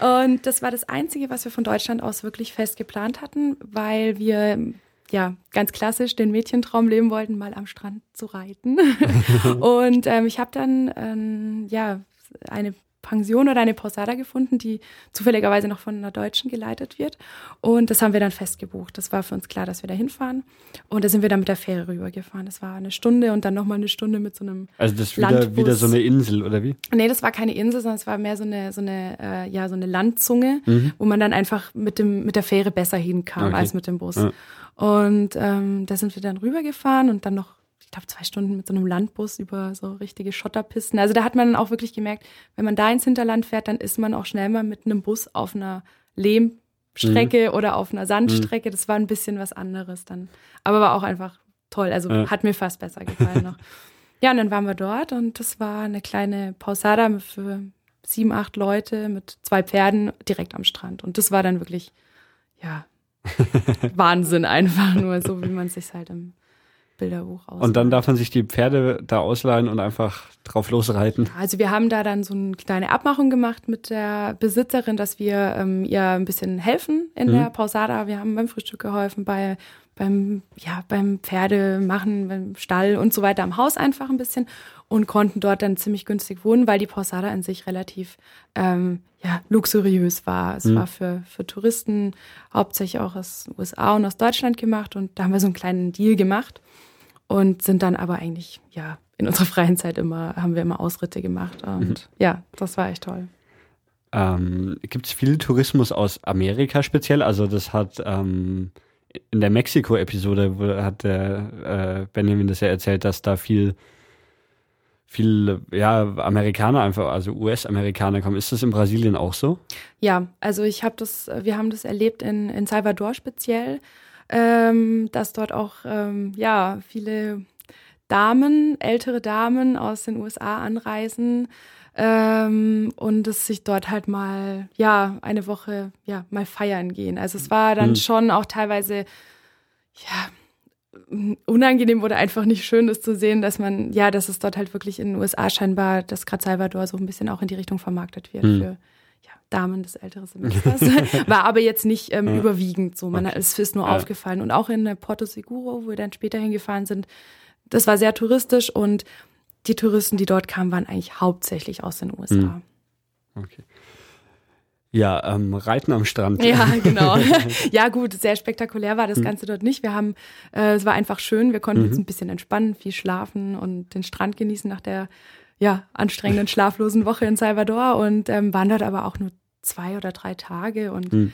und das war das Einzige, was wir von Deutschland aus wirklich fest geplant hatten, weil wir ja, ganz klassisch den Mädchentraum leben wollten, mal am Strand zu reiten. und ähm, ich habe dann ähm, ja eine Pension oder eine Posada gefunden, die zufälligerweise noch von einer Deutschen geleitet wird. Und das haben wir dann festgebucht. Das war für uns klar, dass wir da hinfahren. Und da sind wir dann mit der Fähre rübergefahren. Das war eine Stunde und dann nochmal eine Stunde mit so einem Also das ist wieder, wieder so eine Insel, oder wie? Nee, das war keine Insel, sondern es war mehr so eine, so eine, äh, ja, so eine Landzunge, mhm. wo man dann einfach mit, dem, mit der Fähre besser hinkam okay. als mit dem Bus. Ja. Und ähm, da sind wir dann rübergefahren und dann noch, ich glaube, zwei Stunden mit so einem Landbus über so richtige Schotterpisten. Also da hat man auch wirklich gemerkt, wenn man da ins Hinterland fährt, dann ist man auch schnell mal mit einem Bus auf einer Lehmstrecke mhm. oder auf einer Sandstrecke. Mhm. Das war ein bisschen was anderes dann. Aber war auch einfach toll. Also ja. hat mir fast besser gefallen noch. Ja, und dann waren wir dort und das war eine kleine Pausada für sieben, acht Leute mit zwei Pferden direkt am Strand. Und das war dann wirklich, ja, Wahnsinn einfach nur, so wie man es sich halt im Bilderbuch aus. Und dann darf man sich die Pferde da ausleihen und einfach drauf losreiten. Also wir haben da dann so eine kleine Abmachung gemacht mit der Besitzerin, dass wir ähm, ihr ein bisschen helfen in mhm. der Pausada. Wir haben beim Frühstück geholfen, bei beim ja beim Pferde machen, beim Stall und so weiter am Haus einfach ein bisschen und konnten dort dann ziemlich günstig wohnen, weil die Posada an sich relativ ähm, ja, luxuriös war. Es mhm. war für, für Touristen hauptsächlich auch aus den USA und aus Deutschland gemacht und da haben wir so einen kleinen Deal gemacht und sind dann aber eigentlich, ja, in unserer freien Zeit immer, haben wir immer Ausritte gemacht und mhm. ja, das war echt toll. Ähm, Gibt es viel Tourismus aus Amerika speziell? Also das hat ähm, in der Mexiko-Episode hat der äh, Benjamin das ja erzählt, dass da viel viel ja Amerikaner einfach, also US-Amerikaner kommen. Ist das in Brasilien auch so? Ja, also ich habe das, wir haben das erlebt in, in Salvador speziell, ähm, dass dort auch ähm, ja viele Damen, ältere Damen aus den USA anreisen ähm, und es sich dort halt mal ja eine Woche ja mal feiern gehen. Also es war dann mhm. schon auch teilweise ja unangenehm oder einfach nicht schön ist zu sehen, dass man, ja, dass es dort halt wirklich in den USA scheinbar, dass gerade Salvador so ein bisschen auch in die Richtung vermarktet wird mhm. für ja, Damen des älteren Semesters. War aber jetzt nicht ähm, ja. überwiegend so. Man, okay. Es ist nur ja. aufgefallen. Und auch in Porto Seguro, wo wir dann später hingefahren sind, das war sehr touristisch und die Touristen, die dort kamen, waren eigentlich hauptsächlich aus den USA. Mhm. Okay. Ja, ähm, Reiten am Strand. Ja, genau. ja, gut, sehr spektakulär war das mhm. Ganze dort nicht. Wir haben, äh, es war einfach schön. Wir konnten mhm. uns ein bisschen entspannen, viel schlafen und den Strand genießen nach der ja anstrengenden schlaflosen Woche in Salvador und ähm, waren dort aber auch nur zwei oder drei Tage und mhm.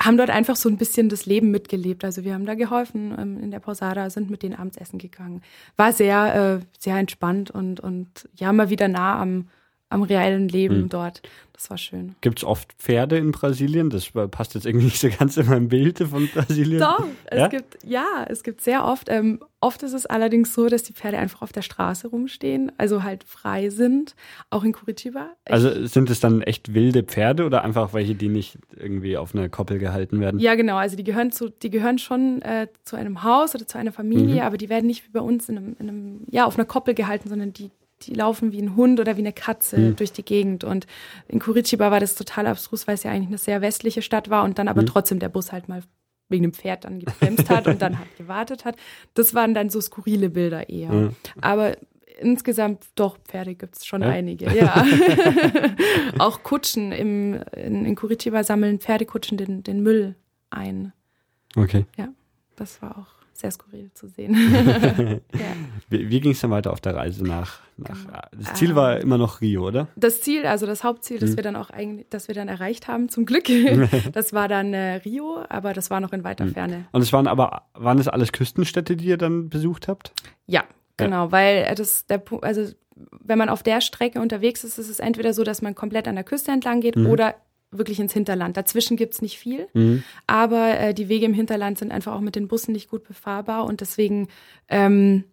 Haben dort einfach so ein bisschen das Leben mitgelebt. Also wir haben da geholfen ähm, in der Posada, sind mit denen abends essen gegangen. War sehr, äh, sehr entspannt und, und ja, mal wieder nah am, am reellen Leben mhm. dort. Das war schön. Gibt es oft Pferde in Brasilien? Das passt jetzt irgendwie nicht so ganz in mein Bild von Brasilien. Doch, es ja? gibt, ja, es gibt sehr oft. Ähm, oft ist es allerdings so, dass die Pferde einfach auf der Straße rumstehen, also halt frei sind, auch in Curitiba. Also sind es dann echt wilde Pferde oder einfach welche, die nicht irgendwie auf einer Koppel gehalten werden? Ja, genau. Also die gehören zu, die gehören schon äh, zu einem Haus oder zu einer Familie, mhm. aber die werden nicht wie bei uns in einem, in einem, ja, auf einer Koppel gehalten, sondern die die laufen wie ein Hund oder wie eine Katze mhm. durch die Gegend. Und in Curitiba war das total abstrus, weil es ja eigentlich eine sehr westliche Stadt war und dann aber mhm. trotzdem der Bus halt mal wegen dem Pferd dann gebremst hat und dann halt gewartet hat. Das waren dann so skurrile Bilder eher. Mhm. Aber insgesamt doch, Pferde gibt es schon ja? einige, ja. Auch Kutschen im, in, in Curitiba sammeln Pferdekutschen den, den Müll ein. Okay. Ja, das war auch sehr skurril zu sehen. ja. Wie, wie ging es dann weiter auf der Reise nach? nach genau. das Ziel war ähm, immer noch Rio, oder? Das Ziel, also das Hauptziel, das mhm. wir dann auch eigentlich, das wir dann erreicht haben, zum Glück, das war dann äh, Rio, aber das war noch in weiter mhm. Ferne. Und es waren aber, waren es alles Küstenstädte, die ihr dann besucht habt? Ja, genau, ja. weil das der also wenn man auf der Strecke unterwegs ist, ist es entweder so, dass man komplett an der Küste entlang geht mhm. oder wirklich ins Hinterland. Dazwischen gibt's nicht viel, mhm. aber äh, die Wege im Hinterland sind einfach auch mit den Bussen nicht gut befahrbar und deswegen ähm,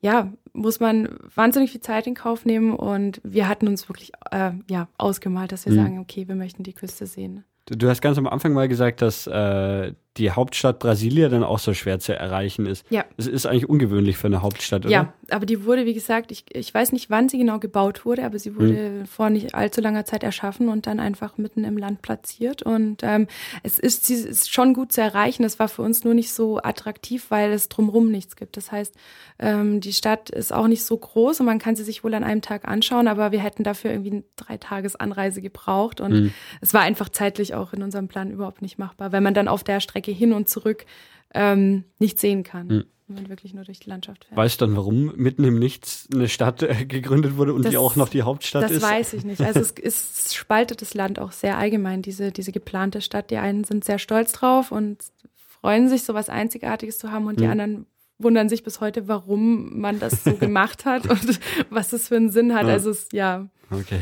ja, muss man wahnsinnig viel Zeit in Kauf nehmen und wir hatten uns wirklich äh, ja, ausgemalt, dass wir mhm. sagen, okay, wir möchten die Küste sehen. Du, du hast ganz am Anfang mal gesagt, dass äh, die Hauptstadt Brasilia dann auch so schwer zu erreichen ist. Ja. Es ist eigentlich ungewöhnlich für eine Hauptstadt, oder? Ja, aber die wurde, wie gesagt, ich, ich weiß nicht, wann sie genau gebaut wurde, aber sie wurde mhm. vor nicht allzu langer Zeit erschaffen und dann einfach mitten im Land platziert. Und ähm, es ist, sie ist schon gut zu erreichen. Das war für uns nur nicht so attraktiv, weil es drumherum nichts gibt. Das heißt, ähm, die Stadt ist auch nicht so groß und man kann sie sich wohl an einem Tag anschauen, aber wir hätten dafür irgendwie eine drei Tages Anreise gebraucht. Und mhm. es war einfach zeitlich auch in unserem Plan überhaupt nicht machbar, weil man dann auf der Strecke Strecke hin und zurück ähm, nicht sehen kann. Mhm. Wenn man wirklich nur durch die Landschaft fährt. Weißt du dann, warum mitten im Nichts eine Stadt äh, gegründet wurde und das, die auch noch die Hauptstadt das ist? Das weiß ich nicht. Also es, es spaltet das Land auch sehr allgemein, diese, diese geplante Stadt. Die einen sind sehr stolz drauf und freuen sich, so was Einzigartiges zu haben und mhm. die hm. anderen wundern sich bis heute, warum man das so gemacht hat und was das für einen Sinn hat. Also es ja okay.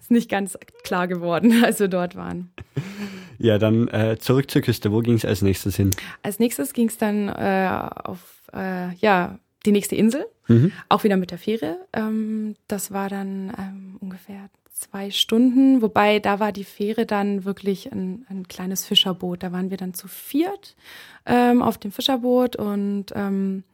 ist nicht ganz klar geworden, als wir dort waren. Ja, dann äh, zurück zur Küste. Wo ging es als nächstes hin? Als nächstes ging es dann äh, auf äh, ja, die nächste Insel, mhm. auch wieder mit der Fähre. Ähm, das war dann ähm, ungefähr zwei Stunden, wobei da war die Fähre dann wirklich ein, ein kleines Fischerboot. Da waren wir dann zu viert ähm, auf dem Fischerboot und ähm,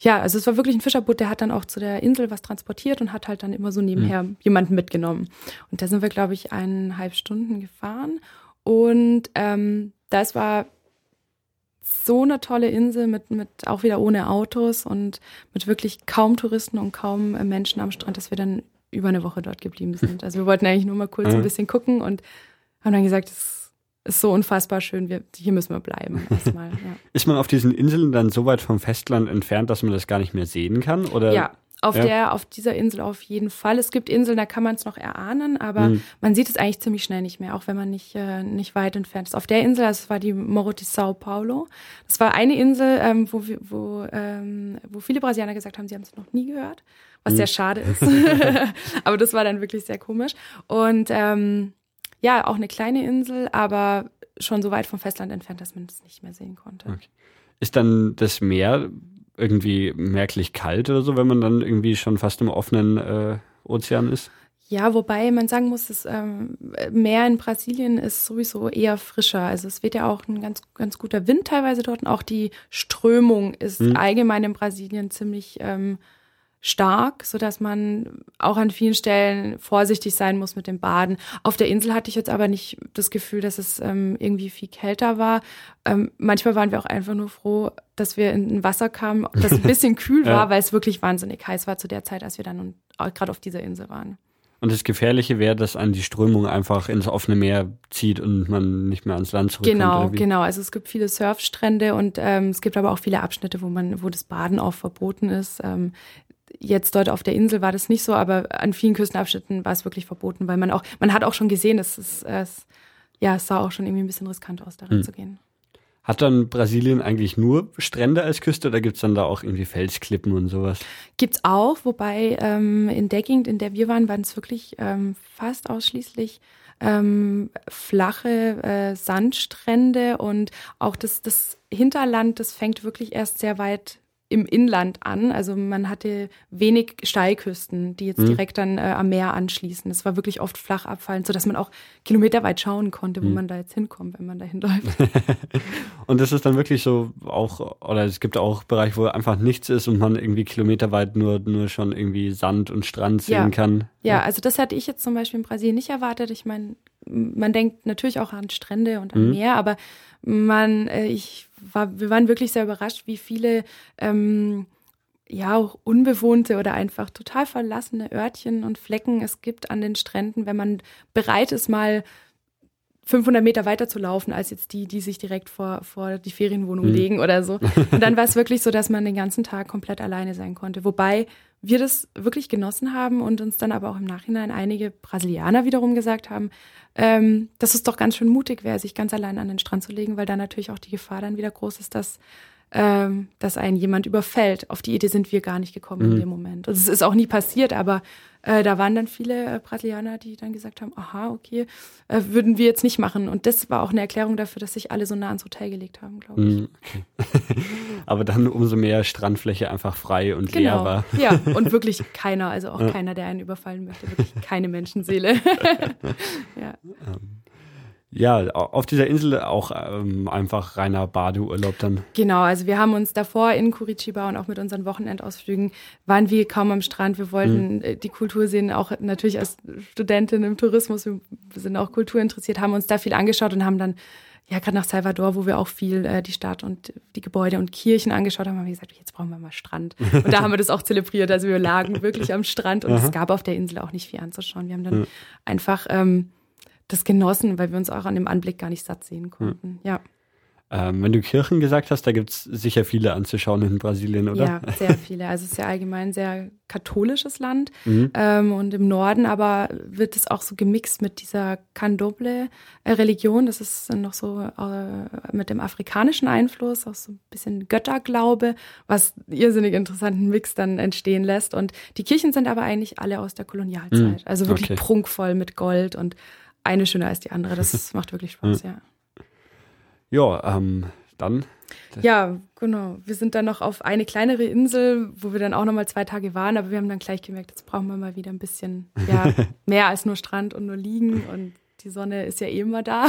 ja, also es war wirklich ein Fischerboot, der hat dann auch zu der Insel was transportiert und hat halt dann immer so nebenher mhm. jemanden mitgenommen. Und da sind wir, glaube ich, eineinhalb Stunden gefahren und ähm, das war so eine tolle Insel mit, mit auch wieder ohne Autos und mit wirklich kaum Touristen und kaum äh, Menschen am Strand, dass wir dann über eine Woche dort geblieben sind. Also wir wollten eigentlich nur mal kurz ein bisschen gucken und haben dann gesagt, es ist so unfassbar schön, wir, hier müssen wir bleiben erstmal. Ja. Ist man auf diesen Inseln dann so weit vom Festland entfernt, dass man das gar nicht mehr sehen kann? Oder? Ja, auf, ja. der, auf dieser Insel auf jeden Fall. Es gibt Inseln, da kann man es noch erahnen, aber mhm. man sieht es eigentlich ziemlich schnell nicht mehr, auch wenn man nicht, äh, nicht weit entfernt ist. Auf der Insel, das war die Morro de Sao Paulo. Das war eine Insel, ähm, wo, wo, ähm, wo viele Brasilianer gesagt haben, sie haben es noch nie gehört, was mhm. sehr schade ist. aber das war dann wirklich sehr komisch. Und ähm, ja, auch eine kleine Insel, aber schon so weit vom Festland entfernt, dass man es nicht mehr sehen konnte. Okay. Ist dann das Meer irgendwie merklich kalt oder so, wenn man dann irgendwie schon fast im offenen äh, Ozean ist? Ja, wobei man sagen muss, das ähm, Meer in Brasilien ist sowieso eher frischer. Also es wird ja auch ein ganz, ganz guter Wind teilweise dort und auch die Strömung ist hm. allgemein in Brasilien ziemlich ähm, stark, so dass man auch an vielen Stellen vorsichtig sein muss mit dem Baden. Auf der Insel hatte ich jetzt aber nicht das Gefühl, dass es ähm, irgendwie viel kälter war. Ähm, manchmal waren wir auch einfach nur froh, dass wir in ein Wasser kamen, das ein bisschen kühl war, ja. weil es wirklich wahnsinnig heiß war zu der Zeit, als wir dann gerade auf dieser Insel waren. Und das Gefährliche wäre, dass an die Strömung einfach ins offene Meer zieht und man nicht mehr ans Land zurückkommt. Genau, genau. Also es gibt viele Surfstrände und ähm, es gibt aber auch viele Abschnitte, wo man, wo das Baden auch verboten ist. Ähm, Jetzt dort auf der Insel war das nicht so, aber an vielen Küstenabschnitten war es wirklich verboten, weil man auch, man hat auch schon gesehen, dass es, es ja, es sah auch schon irgendwie ein bisschen riskant aus, da reinzugehen. Hm. Hat dann Brasilien eigentlich nur Strände als Küste oder gibt's dann da auch irgendwie Felsklippen und sowas? Gibt's auch, wobei ähm, in der Gegend, in der wir waren, waren es wirklich ähm, fast ausschließlich ähm, flache äh, Sandstrände und auch das, das Hinterland, das fängt wirklich erst sehr weit im Inland an. Also man hatte wenig Steilküsten, die jetzt mhm. direkt dann äh, am Meer anschließen. Es war wirklich oft flach abfallend, sodass man auch kilometerweit schauen konnte, wo mhm. man da jetzt hinkommt, wenn man da hinläuft. und das ist dann wirklich so auch, oder es gibt auch Bereiche, wo einfach nichts ist und man irgendwie kilometerweit nur, nur schon irgendwie Sand und Strand sehen ja. kann. Ja, also das hatte ich jetzt zum Beispiel in Brasilien nicht erwartet. Ich meine, man denkt natürlich auch an Strände und an mhm. Meer, aber man, äh, ich war, wir waren wirklich sehr überrascht, wie viele ähm, ja auch unbewohnte oder einfach total verlassene Örtchen und Flecken es gibt an den Stränden, wenn man bereit ist, mal 500 Meter weiter zu laufen als jetzt die, die sich direkt vor, vor die Ferienwohnung mhm. legen oder so. Und dann war es wirklich so, dass man den ganzen Tag komplett alleine sein konnte. Wobei wir das wirklich genossen haben und uns dann aber auch im Nachhinein einige Brasilianer wiederum gesagt haben, ähm, dass es doch ganz schön mutig wäre, sich ganz allein an den Strand zu legen, weil da natürlich auch die Gefahr dann wieder groß ist, dass ähm, dass einen jemand überfällt. Auf die Idee sind wir gar nicht gekommen mhm. in dem Moment. Und es ist auch nie passiert, aber äh, da waren dann viele äh, Brasilianer, die dann gesagt haben, aha, okay, äh, würden wir jetzt nicht machen. Und das war auch eine Erklärung dafür, dass sich alle so nah ans Hotel gelegt haben, glaube ich. Mhm, okay. aber dann umso mehr Strandfläche einfach frei und genau. leer war. ja, und wirklich keiner, also auch ja. keiner, der einen überfallen möchte, wirklich keine Menschenseele. ja. Um. Ja, auf dieser Insel auch ähm, einfach reiner Badeurlaub dann. Genau, also wir haben uns davor in Curitiba und auch mit unseren Wochenendausflügen waren wir kaum am Strand. Wir wollten mhm. die Kultur sehen, auch natürlich als Studentin im Tourismus. Wir sind auch kulturinteressiert, haben uns da viel angeschaut und haben dann ja, gerade nach Salvador, wo wir auch viel äh, die Stadt und die Gebäude und Kirchen angeschaut haben, haben wir gesagt, jetzt brauchen wir mal Strand. Und da haben wir das auch zelebriert. Also wir lagen wirklich am Strand und es gab auf der Insel auch nicht viel anzuschauen. Wir haben dann mhm. einfach ähm, das genossen, weil wir uns auch an dem Anblick gar nicht satt sehen konnten. Hm. Ja. Ähm, wenn du Kirchen gesagt hast, da gibt es sicher viele anzuschauen in Brasilien, oder? Ja, sehr viele. Also es ist ja allgemein ein sehr katholisches Land. Mhm. Ähm, und im Norden aber wird es auch so gemixt mit dieser Candomblé-Religion. Das ist dann noch so äh, mit dem afrikanischen Einfluss, auch so ein bisschen Götterglaube, was irrsinnig interessanten Mix dann entstehen lässt. Und die Kirchen sind aber eigentlich alle aus der Kolonialzeit. Mhm. Also wirklich okay. prunkvoll mit Gold und eine schöner als die andere. Das macht wirklich Spaß, ja. Ja, ähm, dann. Ja, genau. Wir sind dann noch auf eine kleinere Insel, wo wir dann auch noch mal zwei Tage waren, aber wir haben dann gleich gemerkt, jetzt brauchen wir mal wieder ein bisschen ja, mehr als nur Strand und nur liegen und die Sonne ist ja eh immer da.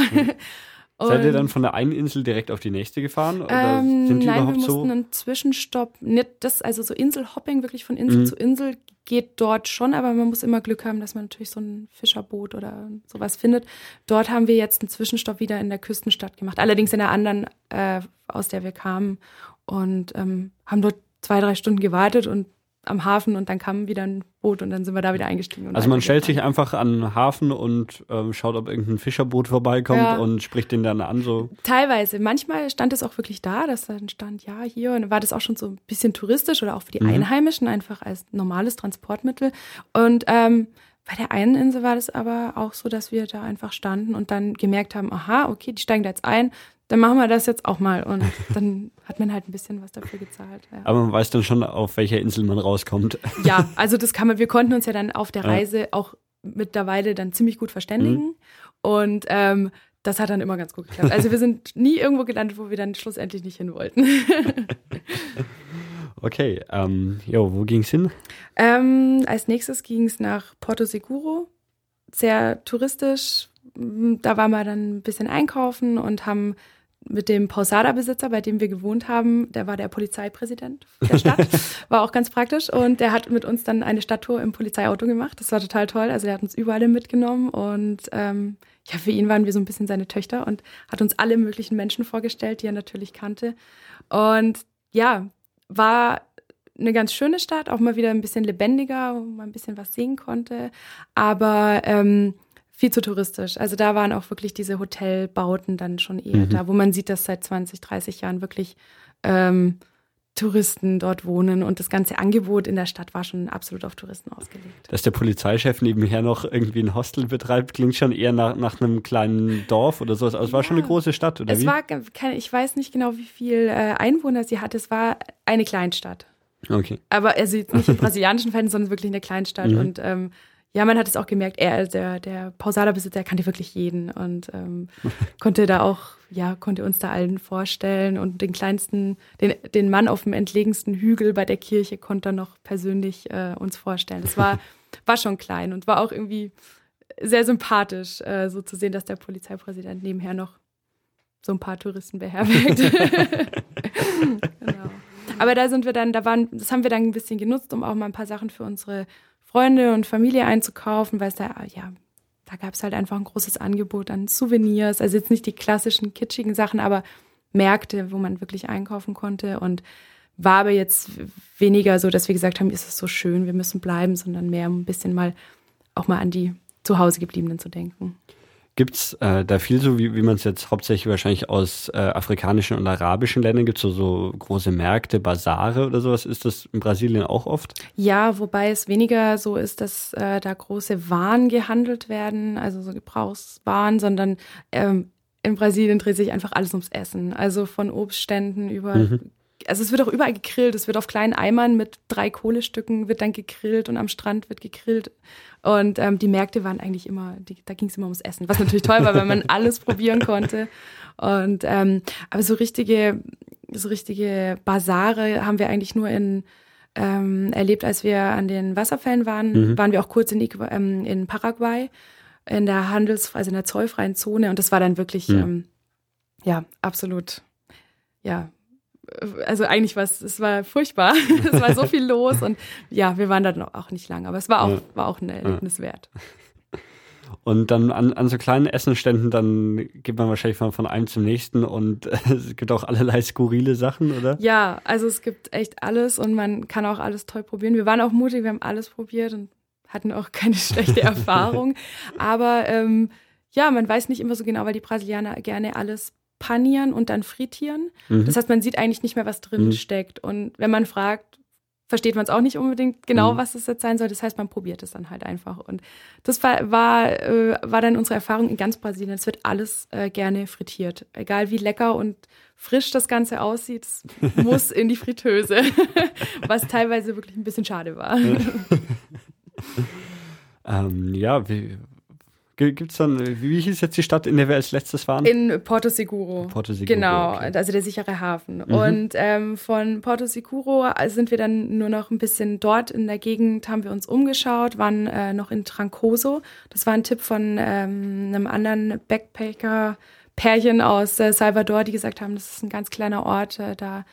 Und Seid ihr dann von der einen Insel direkt auf die nächste gefahren? Oder ähm, sind die nein, überhaupt wir mussten so? einen Zwischenstopp. Nicht das, also so Inselhopping wirklich von Insel mhm. zu Insel geht dort schon, aber man muss immer Glück haben, dass man natürlich so ein Fischerboot oder sowas findet. Dort haben wir jetzt einen Zwischenstopp wieder in der Küstenstadt gemacht, allerdings in der anderen, äh, aus der wir kamen und ähm, haben dort zwei, drei Stunden gewartet und am Hafen und dann kam wieder ein Boot und dann sind wir da wieder eingestiegen. also man stellt sich einfach an den Hafen und ähm, schaut, ob irgendein Fischerboot vorbeikommt ja. und spricht den dann an so. Teilweise. Manchmal stand es auch wirklich da, dass dann stand, ja, hier und dann war das auch schon so ein bisschen touristisch oder auch für die mhm. Einheimischen einfach als normales Transportmittel. Und ähm, bei der einen Insel war das aber auch so, dass wir da einfach standen und dann gemerkt haben, aha, okay, die steigen da jetzt ein, dann machen wir das jetzt auch mal. Und dann hat man halt ein bisschen was dafür gezahlt. Ja. Aber man weiß dann schon, auf welcher Insel man rauskommt. Ja, also das kann man, wir konnten uns ja dann auf der Reise ja. auch mittlerweile dann ziemlich gut verständigen. Mhm. Und ähm, das hat dann immer ganz gut geklappt. Also wir sind nie irgendwo gelandet, wo wir dann schlussendlich nicht hin wollten. okay, ähm, jo, wo ging's hin? Ähm, als nächstes ging es nach Porto Seguro. Sehr touristisch. Da waren wir dann ein bisschen einkaufen und haben mit dem Pausada-Besitzer, bei dem wir gewohnt haben, der war der Polizeipräsident der Stadt, war auch ganz praktisch und der hat mit uns dann eine Stadttour im Polizeiauto gemacht. Das war total toll. Also er hat uns überall mitgenommen und ähm, ja, für ihn waren wir so ein bisschen seine Töchter und hat uns alle möglichen Menschen vorgestellt, die er natürlich kannte. Und ja, war eine ganz schöne Stadt, auch mal wieder ein bisschen lebendiger, wo man ein bisschen was sehen konnte. Aber ähm, viel zu touristisch. Also da waren auch wirklich diese Hotelbauten dann schon eher mhm. da, wo man sieht, dass seit 20, 30 Jahren wirklich ähm, Touristen dort wohnen und das ganze Angebot in der Stadt war schon absolut auf Touristen ausgelegt. Dass der Polizeichef nebenher noch irgendwie ein Hostel betreibt, klingt schon eher nach, nach einem kleinen Dorf oder sowas. Also es war schon eine große Stadt, oder es wie? war, ich weiß nicht genau, wie viel äh, Einwohner sie hatte. Es war eine Kleinstadt. Okay. Aber also nicht im brasilianischen Fan, sondern wirklich eine Kleinstadt. Mhm. Und ähm, ja, man hat es auch gemerkt, er, der, der Pausada-Besitzer, kannte wirklich jeden und ähm, konnte da auch, ja, konnte uns da allen vorstellen und den kleinsten, den, den Mann auf dem entlegensten Hügel bei der Kirche konnte er noch persönlich äh, uns vorstellen. Es war, war schon klein und war auch irgendwie sehr sympathisch, äh, so zu sehen, dass der Polizeipräsident nebenher noch so ein paar Touristen beherbergt. genau. Aber da sind wir dann, da waren, das haben wir dann ein bisschen genutzt, um auch mal ein paar Sachen für unsere Freunde und Familie einzukaufen, weil es da, ja, da gab es halt einfach ein großes Angebot an Souvenirs. Also jetzt nicht die klassischen kitschigen Sachen, aber Märkte, wo man wirklich einkaufen konnte. Und war aber jetzt weniger so, dass wir gesagt haben, ist es so schön, wir müssen bleiben, sondern mehr ein bisschen mal auch mal an die zu Hause gebliebenen zu denken. Gibt's äh, da viel so, wie, wie man es jetzt hauptsächlich wahrscheinlich aus äh, afrikanischen und arabischen Ländern gibt, so, so große Märkte, Basare oder sowas? Ist das in Brasilien auch oft? Ja, wobei es weniger so ist, dass äh, da große Waren gehandelt werden, also so Gebrauchswaren, sondern ähm, in Brasilien dreht sich einfach alles ums Essen. Also von Obstständen über mhm also es wird auch überall gegrillt. Es wird auf kleinen Eimern mit drei Kohlestücken wird dann gegrillt und am Strand wird gegrillt. Und ähm, die Märkte waren eigentlich immer, die, da ging es immer ums Essen, was natürlich toll war, weil man alles probieren konnte. Und ähm, aber so richtige, so richtige Basare haben wir eigentlich nur in ähm, erlebt, als wir an den Wasserfällen waren. Mhm. Waren wir auch kurz in, ähm, in Paraguay in der Handels, also in der zollfreien Zone. Und das war dann wirklich, mhm. ähm, ja, absolut, ja, also eigentlich war es, es war furchtbar. es war so viel los und ja, wir waren dann auch nicht lange, aber es war auch, ja. war auch ein Erlebnis wert. Und dann an, an so kleinen Essenständen, dann geht man wahrscheinlich von, von einem zum nächsten und äh, es gibt auch allerlei skurrile Sachen, oder? Ja, also es gibt echt alles und man kann auch alles toll probieren. Wir waren auch mutig, wir haben alles probiert und hatten auch keine schlechte Erfahrung. Aber ähm, ja, man weiß nicht immer so genau, weil die Brasilianer gerne alles panieren und dann frittieren. Mhm. Das heißt, man sieht eigentlich nicht mehr, was drin mhm. steckt. Und wenn man fragt, versteht man es auch nicht unbedingt genau, mhm. was es jetzt sein soll. Das heißt, man probiert es dann halt einfach. Und das war, war, äh, war dann unsere Erfahrung in ganz Brasilien. Es wird alles äh, gerne frittiert. Egal wie lecker und frisch das Ganze aussieht, es muss in die Fritteuse. was teilweise wirklich ein bisschen schade war. ähm, ja, wie, Gibt's dann, wie hieß jetzt die Stadt, in der wir als letztes waren? In Porto Seguro. Porto Seguro. Genau, okay. also der sichere Hafen. Mhm. Und ähm, von Porto Seguro sind wir dann nur noch ein bisschen dort in der Gegend, haben wir uns umgeschaut, waren äh, noch in Trancoso. Das war ein Tipp von ähm, einem anderen Backpacker. Pärchen aus äh, Salvador, die gesagt haben, das ist ein ganz kleiner Ort. Äh, da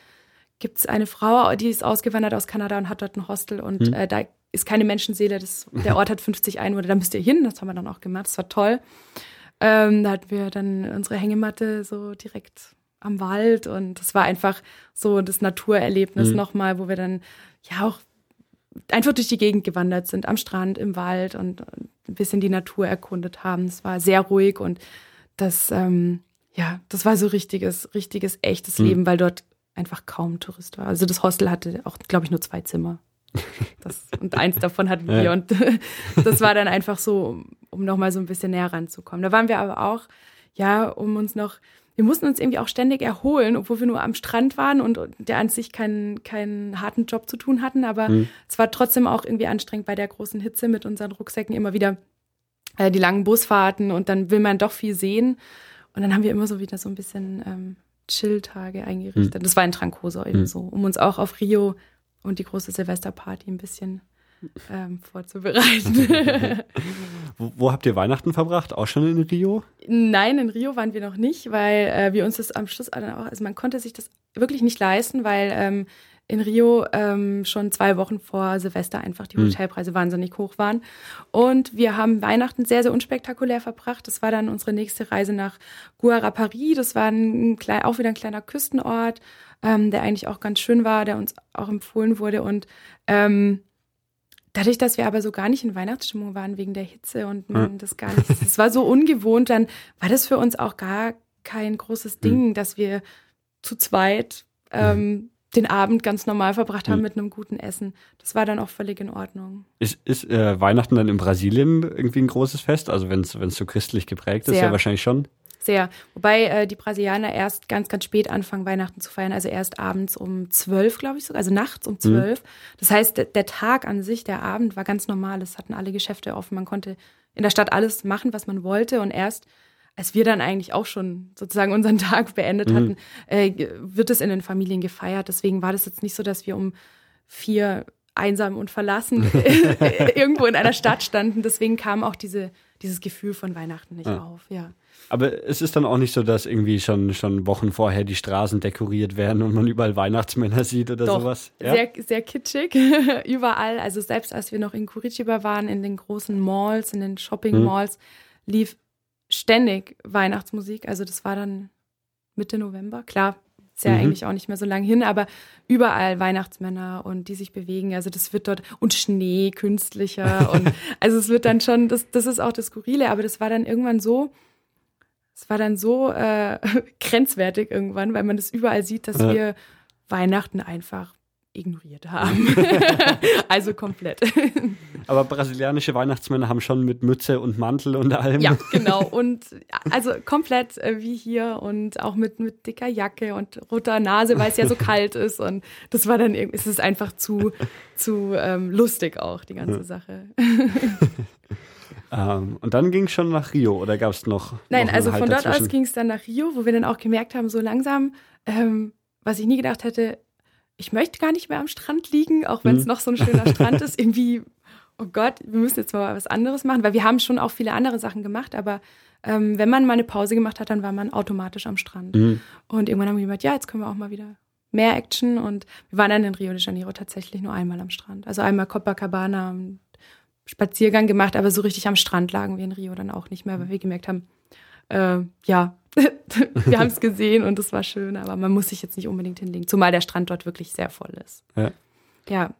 gibt's eine Frau, die ist ausgewandert aus Kanada und hat dort ein Hostel und mhm. äh, da ist keine Menschenseele. Das, der Ort hat 50 Einwohner, da müsst ihr hin. Das haben wir dann auch gemacht. Das war toll. Ähm, da hatten wir dann unsere Hängematte so direkt am Wald und das war einfach so das Naturerlebnis mhm. nochmal, wo wir dann ja auch einfach durch die Gegend gewandert sind, am Strand, im Wald und, ein bisschen die Natur erkundet haben. Es war sehr ruhig und das, ähm, ja, das war so richtiges, richtiges, echtes mhm. Leben, weil dort einfach kaum Tourist war. Also das Hostel hatte auch, glaube ich, nur zwei Zimmer. Das, und eins davon hatten wir. Und das war dann einfach so, um nochmal so ein bisschen näher ranzukommen. Da waren wir aber auch, ja, um uns noch, wir mussten uns irgendwie auch ständig erholen, obwohl wir nur am Strand waren und der an sich keinen, keinen harten Job zu tun hatten. Aber mhm. es war trotzdem auch irgendwie anstrengend bei der großen Hitze mit unseren Rucksäcken immer wieder äh, die langen Busfahrten und dann will man doch viel sehen. Und dann haben wir immer so wieder so ein bisschen ähm, Chill-Tage eingerichtet. Mhm. Das war in Trancoso eben mhm. so, um uns auch auf Rio und die große Silvesterparty ein bisschen ähm, vorzubereiten. wo, wo, habt ihr Weihnachten verbracht? Auch schon in Rio? Nein, in Rio waren wir noch nicht, weil äh, wir uns das am Schluss auch, also man konnte sich das wirklich nicht leisten, weil ähm, in Rio ähm, schon zwei Wochen vor Silvester einfach die hm. Hotelpreise hm. wahnsinnig hoch waren. Und wir haben Weihnachten sehr, sehr unspektakulär verbracht. Das war dann unsere nächste Reise nach Guarapari. Das war ein, auch wieder ein kleiner Küstenort ähm, der eigentlich auch ganz schön war, der uns auch empfohlen wurde. Und ähm, dadurch, dass wir aber so gar nicht in Weihnachtsstimmung waren wegen der Hitze und man das gar nicht, es war so ungewohnt, dann war das für uns auch gar kein großes Ding, mhm. dass wir zu zweit ähm, den Abend ganz normal verbracht haben mhm. mit einem guten Essen. Das war dann auch völlig in Ordnung. Ist, ist äh, Weihnachten dann in Brasilien irgendwie ein großes Fest? Also wenn es so christlich geprägt ist, Sehr. ja wahrscheinlich schon. Sehr. Wobei äh, die Brasilianer erst ganz, ganz spät anfangen, Weihnachten zu feiern. Also erst abends um zwölf, glaube ich sogar. Also nachts um mhm. zwölf. Mhm. Das heißt, der, der Tag an sich, der Abend war ganz normal. Es hatten alle Geschäfte offen. Man konnte in der Stadt alles machen, was man wollte. Und erst als wir dann eigentlich auch schon sozusagen unseren Tag beendet mhm. hatten, äh, wird es in den Familien gefeiert. Deswegen war das jetzt nicht so, dass wir um vier einsam und verlassen irgendwo in einer Stadt standen. Deswegen kam auch diese, dieses Gefühl von Weihnachten nicht ja. auf. Ja. Aber es ist dann auch nicht so, dass irgendwie schon, schon Wochen vorher die Straßen dekoriert werden und man überall Weihnachtsmänner sieht oder Doch, sowas. Ja? Sehr, sehr kitschig, überall. Also selbst als wir noch in Curitiba waren, in den großen Malls, in den Shopping-Malls, hm. lief ständig Weihnachtsmusik. Also das war dann Mitte November. Klar, ist ja mhm. eigentlich auch nicht mehr so lang hin, aber überall Weihnachtsmänner und die sich bewegen. Also das wird dort und Schnee künstlicher und also es wird dann schon, das, das ist auch das Skurrile, aber das war dann irgendwann so, es war dann so äh, grenzwertig irgendwann, weil man das überall sieht, dass ja. wir Weihnachten einfach ignoriert haben. also komplett. Aber brasilianische Weihnachtsmänner haben schon mit Mütze und Mantel und allem. Ja, genau. Und also komplett äh, wie hier und auch mit, mit dicker Jacke und roter Nase, weil es ja so kalt ist. Und das war dann irgendwie, es ist einfach zu, zu ähm, lustig auch, die ganze Sache. Ähm, und dann ging es schon nach Rio oder gab es noch? Nein, noch also von dort dazwischen? aus ging es dann nach Rio, wo wir dann auch gemerkt haben, so langsam, ähm, was ich nie gedacht hätte, ich möchte gar nicht mehr am Strand liegen, auch wenn es mhm. noch so ein schöner Strand ist. Irgendwie, oh Gott, wir müssen jetzt mal was anderes machen, weil wir haben schon auch viele andere Sachen gemacht, aber ähm, wenn man mal eine Pause gemacht hat, dann war man automatisch am Strand. Mhm. Und irgendwann haben wir gesagt, ja, jetzt können wir auch mal wieder mehr Action und wir waren dann in Rio de Janeiro tatsächlich nur einmal am Strand. Also einmal Copacabana, Spaziergang gemacht, aber so richtig am Strand lagen wir in Rio dann auch nicht mehr, weil wir gemerkt haben, äh, ja, wir haben es gesehen und es war schön, aber man muss sich jetzt nicht unbedingt hinlegen, zumal der Strand dort wirklich sehr voll ist. Ja. ja.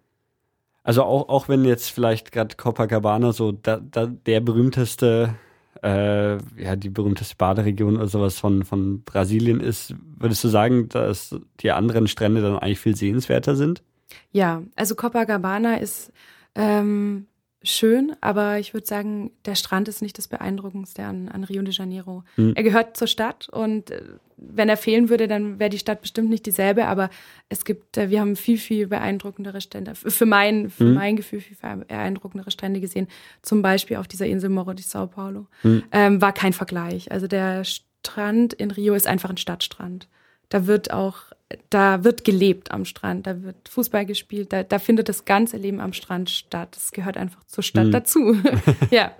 Also auch, auch wenn jetzt vielleicht gerade Copacabana so da, da der berühmteste, äh, ja, die berühmteste Baderegion oder sowas von, von Brasilien ist, würdest du sagen, dass die anderen Strände dann eigentlich viel sehenswerter sind? Ja, also Copacabana ist ähm, schön, aber ich würde sagen, der Strand ist nicht das Beeindruckendste an, an Rio de Janeiro. Mhm. Er gehört zur Stadt und äh, wenn er fehlen würde, dann wäre die Stadt bestimmt nicht dieselbe, aber es gibt, äh, wir haben viel, viel beeindruckendere Strände, für mein, für mhm. mein Gefühl viel beeindruckendere Strände gesehen. Zum Beispiel auf dieser Insel Morro de Sao Paulo. Mhm. Ähm, war kein Vergleich. Also der Strand in Rio ist einfach ein Stadtstrand. Da wird auch da wird gelebt am Strand, da wird Fußball gespielt, da, da findet das ganze Leben am Strand statt. Das gehört einfach zur Stadt mhm. dazu. ja.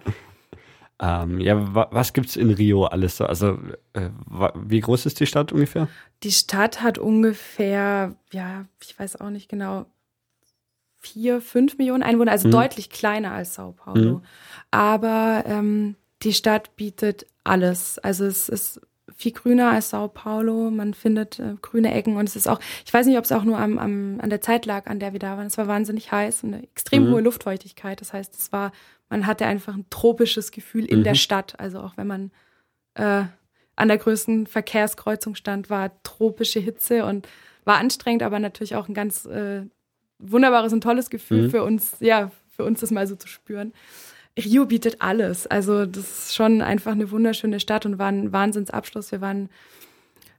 Ähm, ja, wa was gibt's in Rio alles so? Also, äh, wie groß ist die Stadt ungefähr? Die Stadt hat ungefähr, ja, ich weiß auch nicht genau, vier, fünf Millionen Einwohner, also mhm. deutlich kleiner als Sao Paulo. Mhm. Aber ähm, die Stadt bietet alles. Also es ist viel grüner als Sao Paulo. Man findet äh, grüne Ecken und es ist auch, ich weiß nicht, ob es auch nur am, am, an der Zeit lag, an der wir da waren. Es war wahnsinnig heiß und eine extrem mhm. hohe Luftfeuchtigkeit. Das heißt, es war, man hatte einfach ein tropisches Gefühl in mhm. der Stadt. Also auch wenn man äh, an der größten Verkehrskreuzung stand, war tropische Hitze und war anstrengend, aber natürlich auch ein ganz äh, wunderbares und tolles Gefühl mhm. für uns, ja, für uns das mal so zu spüren. Rio bietet alles. Also das ist schon einfach eine wunderschöne Stadt und war ein Wahnsinnsabschluss. Wir waren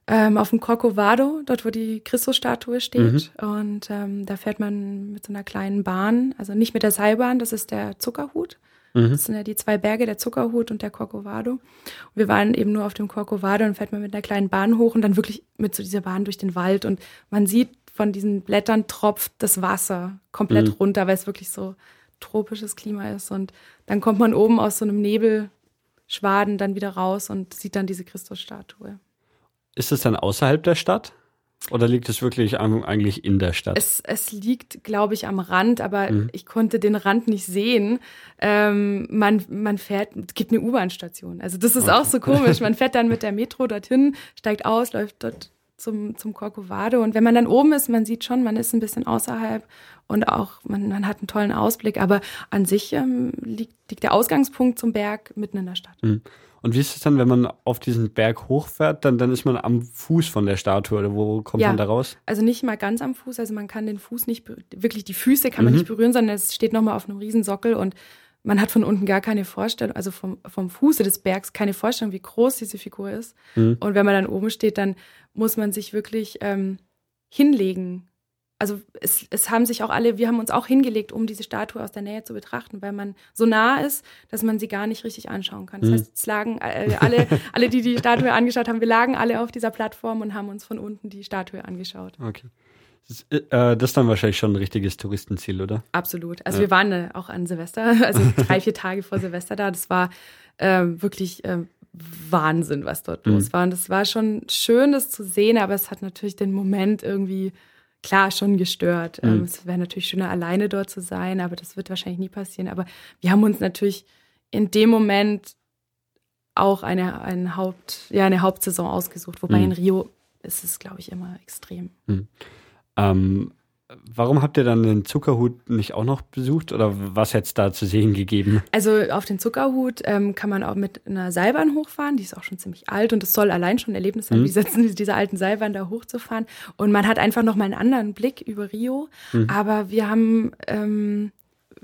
ähm, auf dem Corcovado, dort wo die Christusstatue steht. Mhm. Und ähm, da fährt man mit so einer kleinen Bahn, also nicht mit der Seilbahn, das ist der Zuckerhut. Mhm. Das sind ja die zwei Berge, der Zuckerhut und der Corcovado. Und wir waren eben nur auf dem Corcovado und fährt man mit einer kleinen Bahn hoch und dann wirklich mit so dieser Bahn durch den Wald. Und man sieht von diesen Blättern tropft das Wasser komplett mhm. runter, weil es wirklich so tropisches Klima ist. Und dann kommt man oben aus so einem Nebelschwaden dann wieder raus und sieht dann diese Christusstatue. Ist es dann außerhalb der Stadt? Oder liegt es wirklich eigentlich in der Stadt? Es, es liegt, glaube ich, am Rand, aber mhm. ich konnte den Rand nicht sehen. Ähm, man, man fährt, es gibt eine U-Bahn-Station. Also das ist okay. auch so komisch. Man fährt dann mit der Metro dorthin, steigt aus, läuft dort zum, zum Corcovado. Und wenn man dann oben ist, man sieht schon, man ist ein bisschen außerhalb und auch man, man hat einen tollen Ausblick. Aber an sich ähm, liegt, liegt der Ausgangspunkt zum Berg mitten in der Stadt. Mhm. Und wie ist es dann, wenn man auf diesen Berg hochfährt, dann, dann ist man am Fuß von der Statue oder wo kommt Ja. man da raus? Also nicht mal ganz am Fuß, also man kann den Fuß nicht, wirklich die Füße kann man Mhm. nicht berühren, sondern es steht nochmal auf einem Riesensockel und man hat von unten gar keine Vorstellung, also vom, vom Fuße des Bergs keine Vorstellung, wie groß diese Figur ist. Mhm. Und wenn man dann oben steht, dann muss man sich wirklich ähm, hinlegen. Also es, es haben sich auch alle, wir haben uns auch hingelegt, um diese Statue aus der Nähe zu betrachten, weil man so nah ist, dass man sie gar nicht richtig anschauen kann. Das Mhm. heißt, es lagen äh, alle, alle, die die Statue angeschaut haben, wir lagen alle auf dieser Plattform und haben uns von unten die Statue angeschaut. Okay. Das ist, äh, das ist dann wahrscheinlich schon ein richtiges Touristenziel, oder? Absolut. Also Ja. wir waren äh, auch an Silvester, also drei, vier Tage vor Silvester da. Das war ähm, wirklich ähm, Wahnsinn, was dort Mhm. los war. Und es war schon schön, das zu sehen, aber es hat natürlich den Moment irgendwie, klar, schon gestört. Mhm. Ähm, es wäre natürlich schöner, alleine dort zu sein, aber das wird wahrscheinlich nie passieren. Aber wir haben uns natürlich in dem Moment auch eine, ein Haupt, ja, eine Hauptsaison ausgesucht. Wobei Mhm. in Rio ist es, glaube ich, immer extrem. Ähm, warum habt ihr dann den Zuckerhut nicht auch noch besucht oder was hätte es da zu sehen gegeben? Also auf den Zuckerhut ähm, kann man auch mit einer Seilbahn hochfahren, die ist auch schon ziemlich alt und es soll allein schon ein Erlebnis sein, Mhm. setzen diese alten Seilbahn da hochzufahren. Und man hat einfach nochmal einen anderen Blick über Rio. Mhm. Aber wir haben, ähm,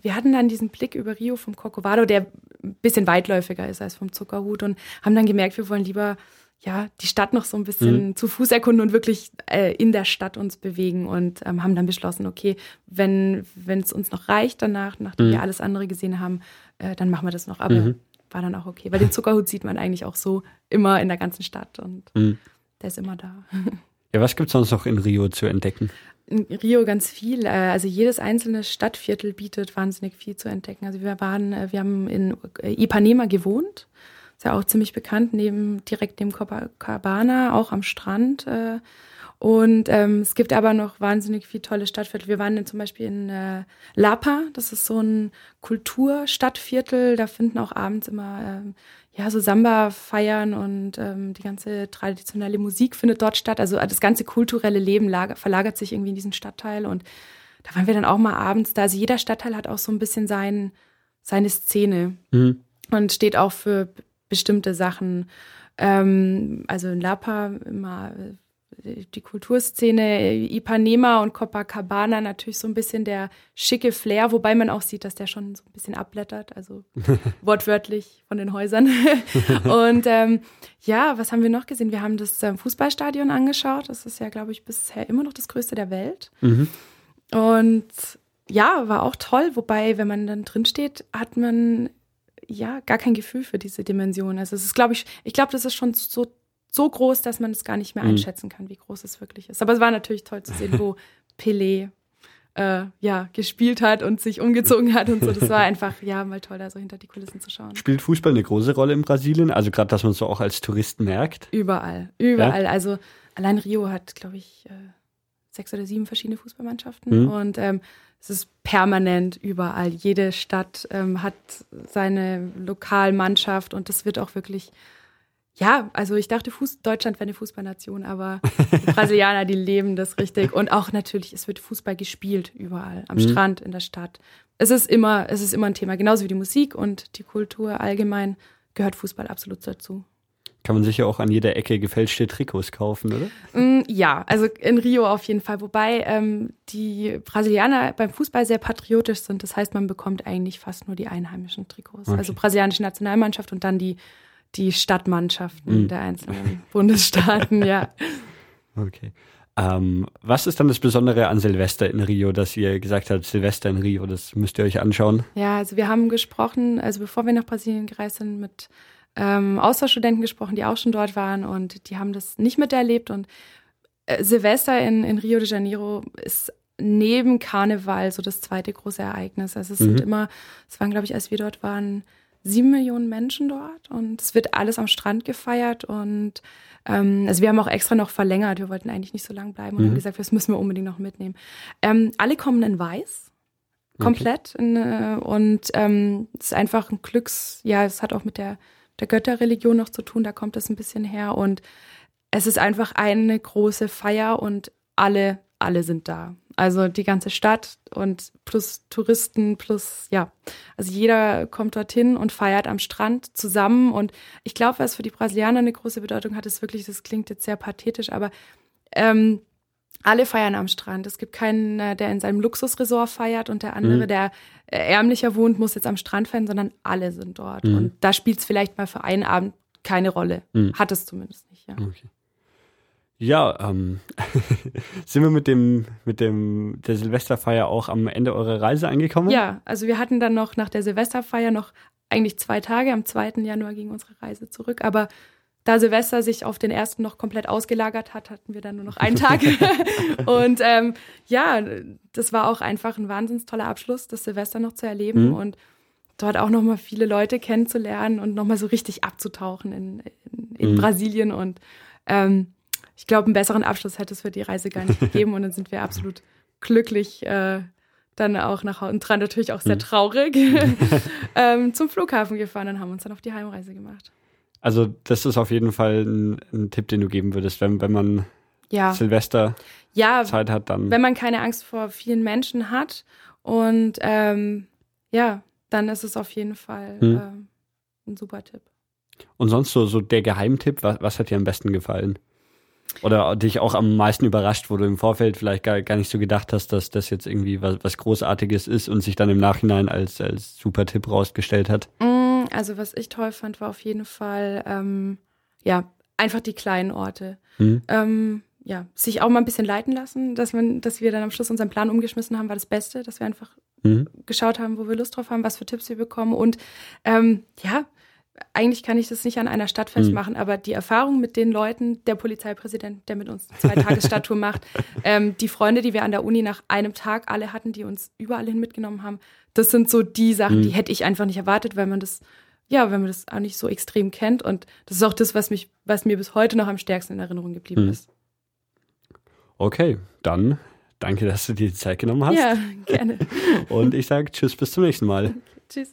wir hatten dann diesen Blick über Rio vom Corcovado, der ein bisschen weitläufiger ist als vom Zuckerhut und haben dann gemerkt, wir wollen lieber ja, die Stadt noch so ein bisschen Mhm. zu Fuß erkunden und wirklich äh, in der Stadt uns bewegen und ähm, haben dann beschlossen, okay, wenn es uns noch reicht danach, nachdem Mhm. wir alles andere gesehen haben, äh, dann machen wir das noch. Aber Mhm. war dann auch okay, weil den Zuckerhut sieht man eigentlich auch so immer in der ganzen Stadt und Mhm. der ist immer da. Ja, was gibt es sonst noch in Rio zu entdecken? In Rio ganz viel. äh, Also jedes einzelne Stadtviertel bietet wahnsinnig viel zu entdecken. Also wir waren, äh, wir haben in äh, Ipanema gewohnt. Ist ja auch ziemlich bekannt, neben, direkt neben Copacabana, auch am Strand. äh, Und ähm, es gibt aber noch wahnsinnig viel tolle Stadtviertel. Wir waren zum Beispiel in äh, Lapa, das ist so ein Kulturstadtviertel. Da finden auch abends immer ähm, ja so Samba-Feiern und ähm, die ganze traditionelle Musik findet dort statt. Also das ganze kulturelle Leben lager, verlagert sich irgendwie in diesen Stadtteil. Und da waren wir dann auch mal abends da. Also jeder Stadtteil hat auch so ein bisschen sein, seine Szene Mhm. und steht auch für bestimmte Sachen. Ähm, also in Lapa immer äh, die Kulturszene, Ipanema und Copacabana natürlich so ein bisschen der schicke Flair, wobei man auch sieht, dass der schon so ein bisschen abblättert, also wortwörtlich von den Häusern. und ähm, ja, was haben wir noch gesehen? Wir haben das ähm, Fußballstadion angeschaut. Das ist ja, glaube ich, bisher immer noch das größte der Welt. Mhm. Und ja, war auch toll, wobei, wenn man dann drin steht, hat man ja gar kein Gefühl für diese Dimension. Also es ist, glaube ich, ich glaube, das ist schon so, so groß, dass man es gar nicht mehr Mhm. einschätzen kann, wie groß es wirklich ist. Aber es war natürlich toll zu sehen, wo Pelé äh, ja, gespielt hat und sich umgezogen hat und so. Das war einfach, ja, mal toll, da so hinter die Kulissen zu schauen. Spielt Fußball eine große Rolle in Brasilien? Also gerade, dass man so auch als Tourist merkt. Überall, überall. Also allein Rio hat, glaube ich, äh, sechs oder sieben verschiedene Fußballmannschaften Mhm. und ähm, es ist permanent überall. Jede Stadt ähm, hat seine Lokalmannschaft und das wird auch wirklich, ja, also ich dachte, Fuß Deutschland wäre eine Fußballnation, aber die Brasilianer, die leben das richtig und auch natürlich, es wird Fußball gespielt überall, am Mhm. Strand, in der Stadt. Es ist immer, es ist immer ein Thema, genauso wie die Musik und die Kultur allgemein gehört Fußball absolut dazu. Kann man sich ja auch an jeder Ecke gefälschte Trikots kaufen, oder? Mm, Ja, also in Rio auf jeden Fall. Wobei ähm, die Brasilianer beim Fußball sehr patriotisch sind. Das heißt, man bekommt eigentlich fast nur die einheimischen Trikots. Okay. Also brasilianische Nationalmannschaft und dann die, die Stadtmannschaften Mhm. der einzelnen Bundesstaaten, ja. Okay. Ähm, was ist dann das Besondere an Silvester in Rio, dass ihr gesagt habt, Silvester in Rio, das müsst ihr euch anschauen? Ja, also wir haben gesprochen, also bevor wir nach Brasilien gereist sind, mit ähm, Austauschstudenten gesprochen, die auch schon dort waren und die haben das nicht miterlebt. Und äh, Silvester in, in Rio de Janeiro ist neben Karneval so das zweite große Ereignis. Also es sind Mhm. immer, es waren, glaube ich, als wir dort waren, sieben Millionen Menschen dort und es wird alles am Strand gefeiert und ähm, also wir haben auch extra noch verlängert, wir wollten eigentlich nicht so lang bleiben und Mhm. haben gesagt, das müssen wir unbedingt noch mitnehmen. Ähm, alle kommen in weiß, komplett in, äh, und ähm, es ist einfach ein Glücks, ja, es hat auch mit der, der Götterreligion noch zu tun, da kommt es ein bisschen her und es ist einfach eine große Feier und alle, alle sind da. Also die ganze Stadt und plus Touristen, plus, ja. Also jeder kommt dorthin und feiert am Strand zusammen. Und ich glaube, was für die Brasilianer eine große Bedeutung hat, ist wirklich, das klingt jetzt sehr pathetisch, aber ähm, alle feiern am Strand. Es gibt keinen, äh, der in seinem Luxusresort feiert und der andere, mhm. der äh, ärmlicher wohnt, muss jetzt am Strand feiern, sondern alle sind dort. Mhm. Und da spielt es vielleicht mal für einen Abend keine Rolle. Mhm. Hat es zumindest nicht, ja. Okay. Ja, ähm, sind wir mit dem, mit dem, der Silvesterfeier auch am Ende eurer Reise angekommen? Ja, also wir hatten dann noch nach der Silvesterfeier noch eigentlich zwei Tage. Am 2. Januar ging unsere Reise zurück. Aber da Silvester sich auf den ersten noch komplett ausgelagert hat, hatten wir dann nur noch einen Tag. und ähm, ja, das war auch einfach ein wahnsinnig toller Abschluss, das Silvester noch zu erleben mhm. und dort auch nochmal viele Leute kennenzulernen und nochmal so richtig abzutauchen in, in, in mhm. Brasilien und ähm, ich glaube, einen besseren Abschluss hätte es für die Reise gar nicht gegeben und dann sind wir absolut glücklich äh, dann auch nach Hause und dran natürlich auch sehr hm. traurig ähm, zum Flughafen gefahren und haben uns dann auf die Heimreise gemacht. Also das ist auf jeden Fall ein, ein Tipp, den du geben würdest, wenn, wenn man ja. Silvester ja, Zeit hat, dann. Wenn man keine Angst vor vielen Menschen hat und ähm, ja, dann ist es auf jeden Fall hm. äh, ein super Tipp. Und sonst so, so der Geheimtipp, was, was hat dir am besten gefallen? Oder dich auch am meisten überrascht, wo du im Vorfeld vielleicht gar, gar nicht so gedacht hast, dass das jetzt irgendwie was, was Großartiges ist und sich dann im Nachhinein als, als super Tipp rausgestellt hat? Mm, also was ich toll fand, war auf jeden Fall, ähm, ja, einfach die kleinen Orte. Mhm. Ähm, ja, sich auch mal ein bisschen leiten lassen, dass man, dass wir dann am Schluss unseren Plan umgeschmissen haben, war das Beste, dass wir einfach mhm. geschaut haben, wo wir Lust drauf haben, was für Tipps wir bekommen und ähm, ja, eigentlich kann ich das nicht an einer Stadt hm. festmachen, mhm. aber die Erfahrung mit den Leuten, der Polizeipräsident, der mit uns zwei Tagesstadttour macht, ähm, die Freunde, die wir an der Uni nach einem Tag alle hatten, die uns überall hin mitgenommen haben, das sind so die Sachen, mhm. die hätte ich einfach nicht erwartet, weil man das, ja, wenn man das auch nicht so extrem kennt. Und das ist auch das, was mich, was mir bis heute noch am stärksten in Erinnerung geblieben mhm. ist. Okay, dann danke, dass du dir die Zeit genommen hast. Ja, gerne. Und ich sage Tschüss, bis zum nächsten Mal. Tschüss.